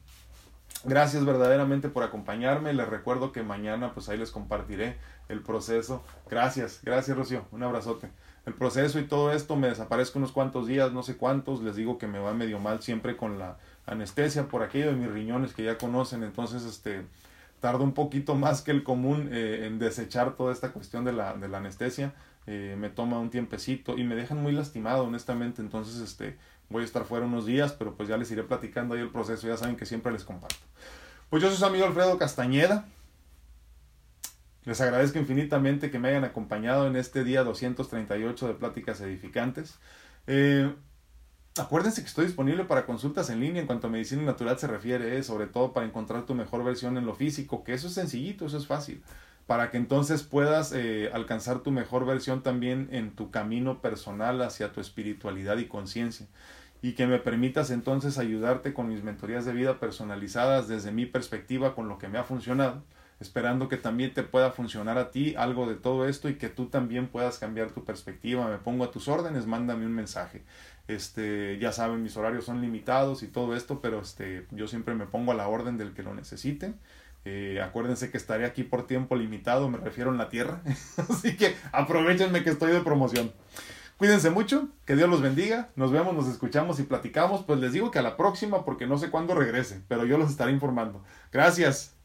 gracias verdaderamente por acompañarme. Les recuerdo que mañana pues ahí les compartiré el proceso. Gracias, gracias Rocío, un abrazote. El proceso y todo esto me desaparezco unos cuantos días, no sé cuántos, les digo que me va medio mal siempre con la anestesia por aquello de mis riñones que ya conocen, entonces este tardo un poquito más que el común eh, en desechar toda esta cuestión de la, de la anestesia, eh, me toma un tiempecito y me dejan muy lastimado honestamente, entonces este voy a estar fuera unos días, pero pues ya les iré platicando ahí el proceso, ya saben que siempre les comparto. Pues yo soy su amigo Alfredo Castañeda, les agradezco infinitamente que me hayan acompañado en este día 238 de Pláticas Edificantes. Eh, Acuérdense que estoy disponible para consultas en línea en cuanto a medicina natural se refiere, eh, sobre todo para encontrar tu mejor versión en lo físico, que eso es sencillito, eso es fácil, para que entonces puedas eh, alcanzar tu mejor versión también en tu camino personal hacia tu espiritualidad y conciencia, y que me permitas entonces ayudarte con mis mentorías de vida personalizadas desde mi perspectiva con lo que me ha funcionado, esperando que también te pueda funcionar a ti algo de todo esto y que tú también puedas cambiar tu perspectiva. Me pongo a tus órdenes, mándame un mensaje. Este, ya saben, mis horarios son limitados y todo esto, pero este, yo siempre me pongo a la orden del que lo necesite. Eh, acuérdense que estaré aquí por tiempo limitado, me refiero en la tierra. Así que aprovechenme que estoy de promoción. Cuídense mucho, que Dios los bendiga. Nos vemos, nos escuchamos y platicamos. Pues les digo que a la próxima porque no sé cuándo regrese, pero yo los estaré informando. Gracias.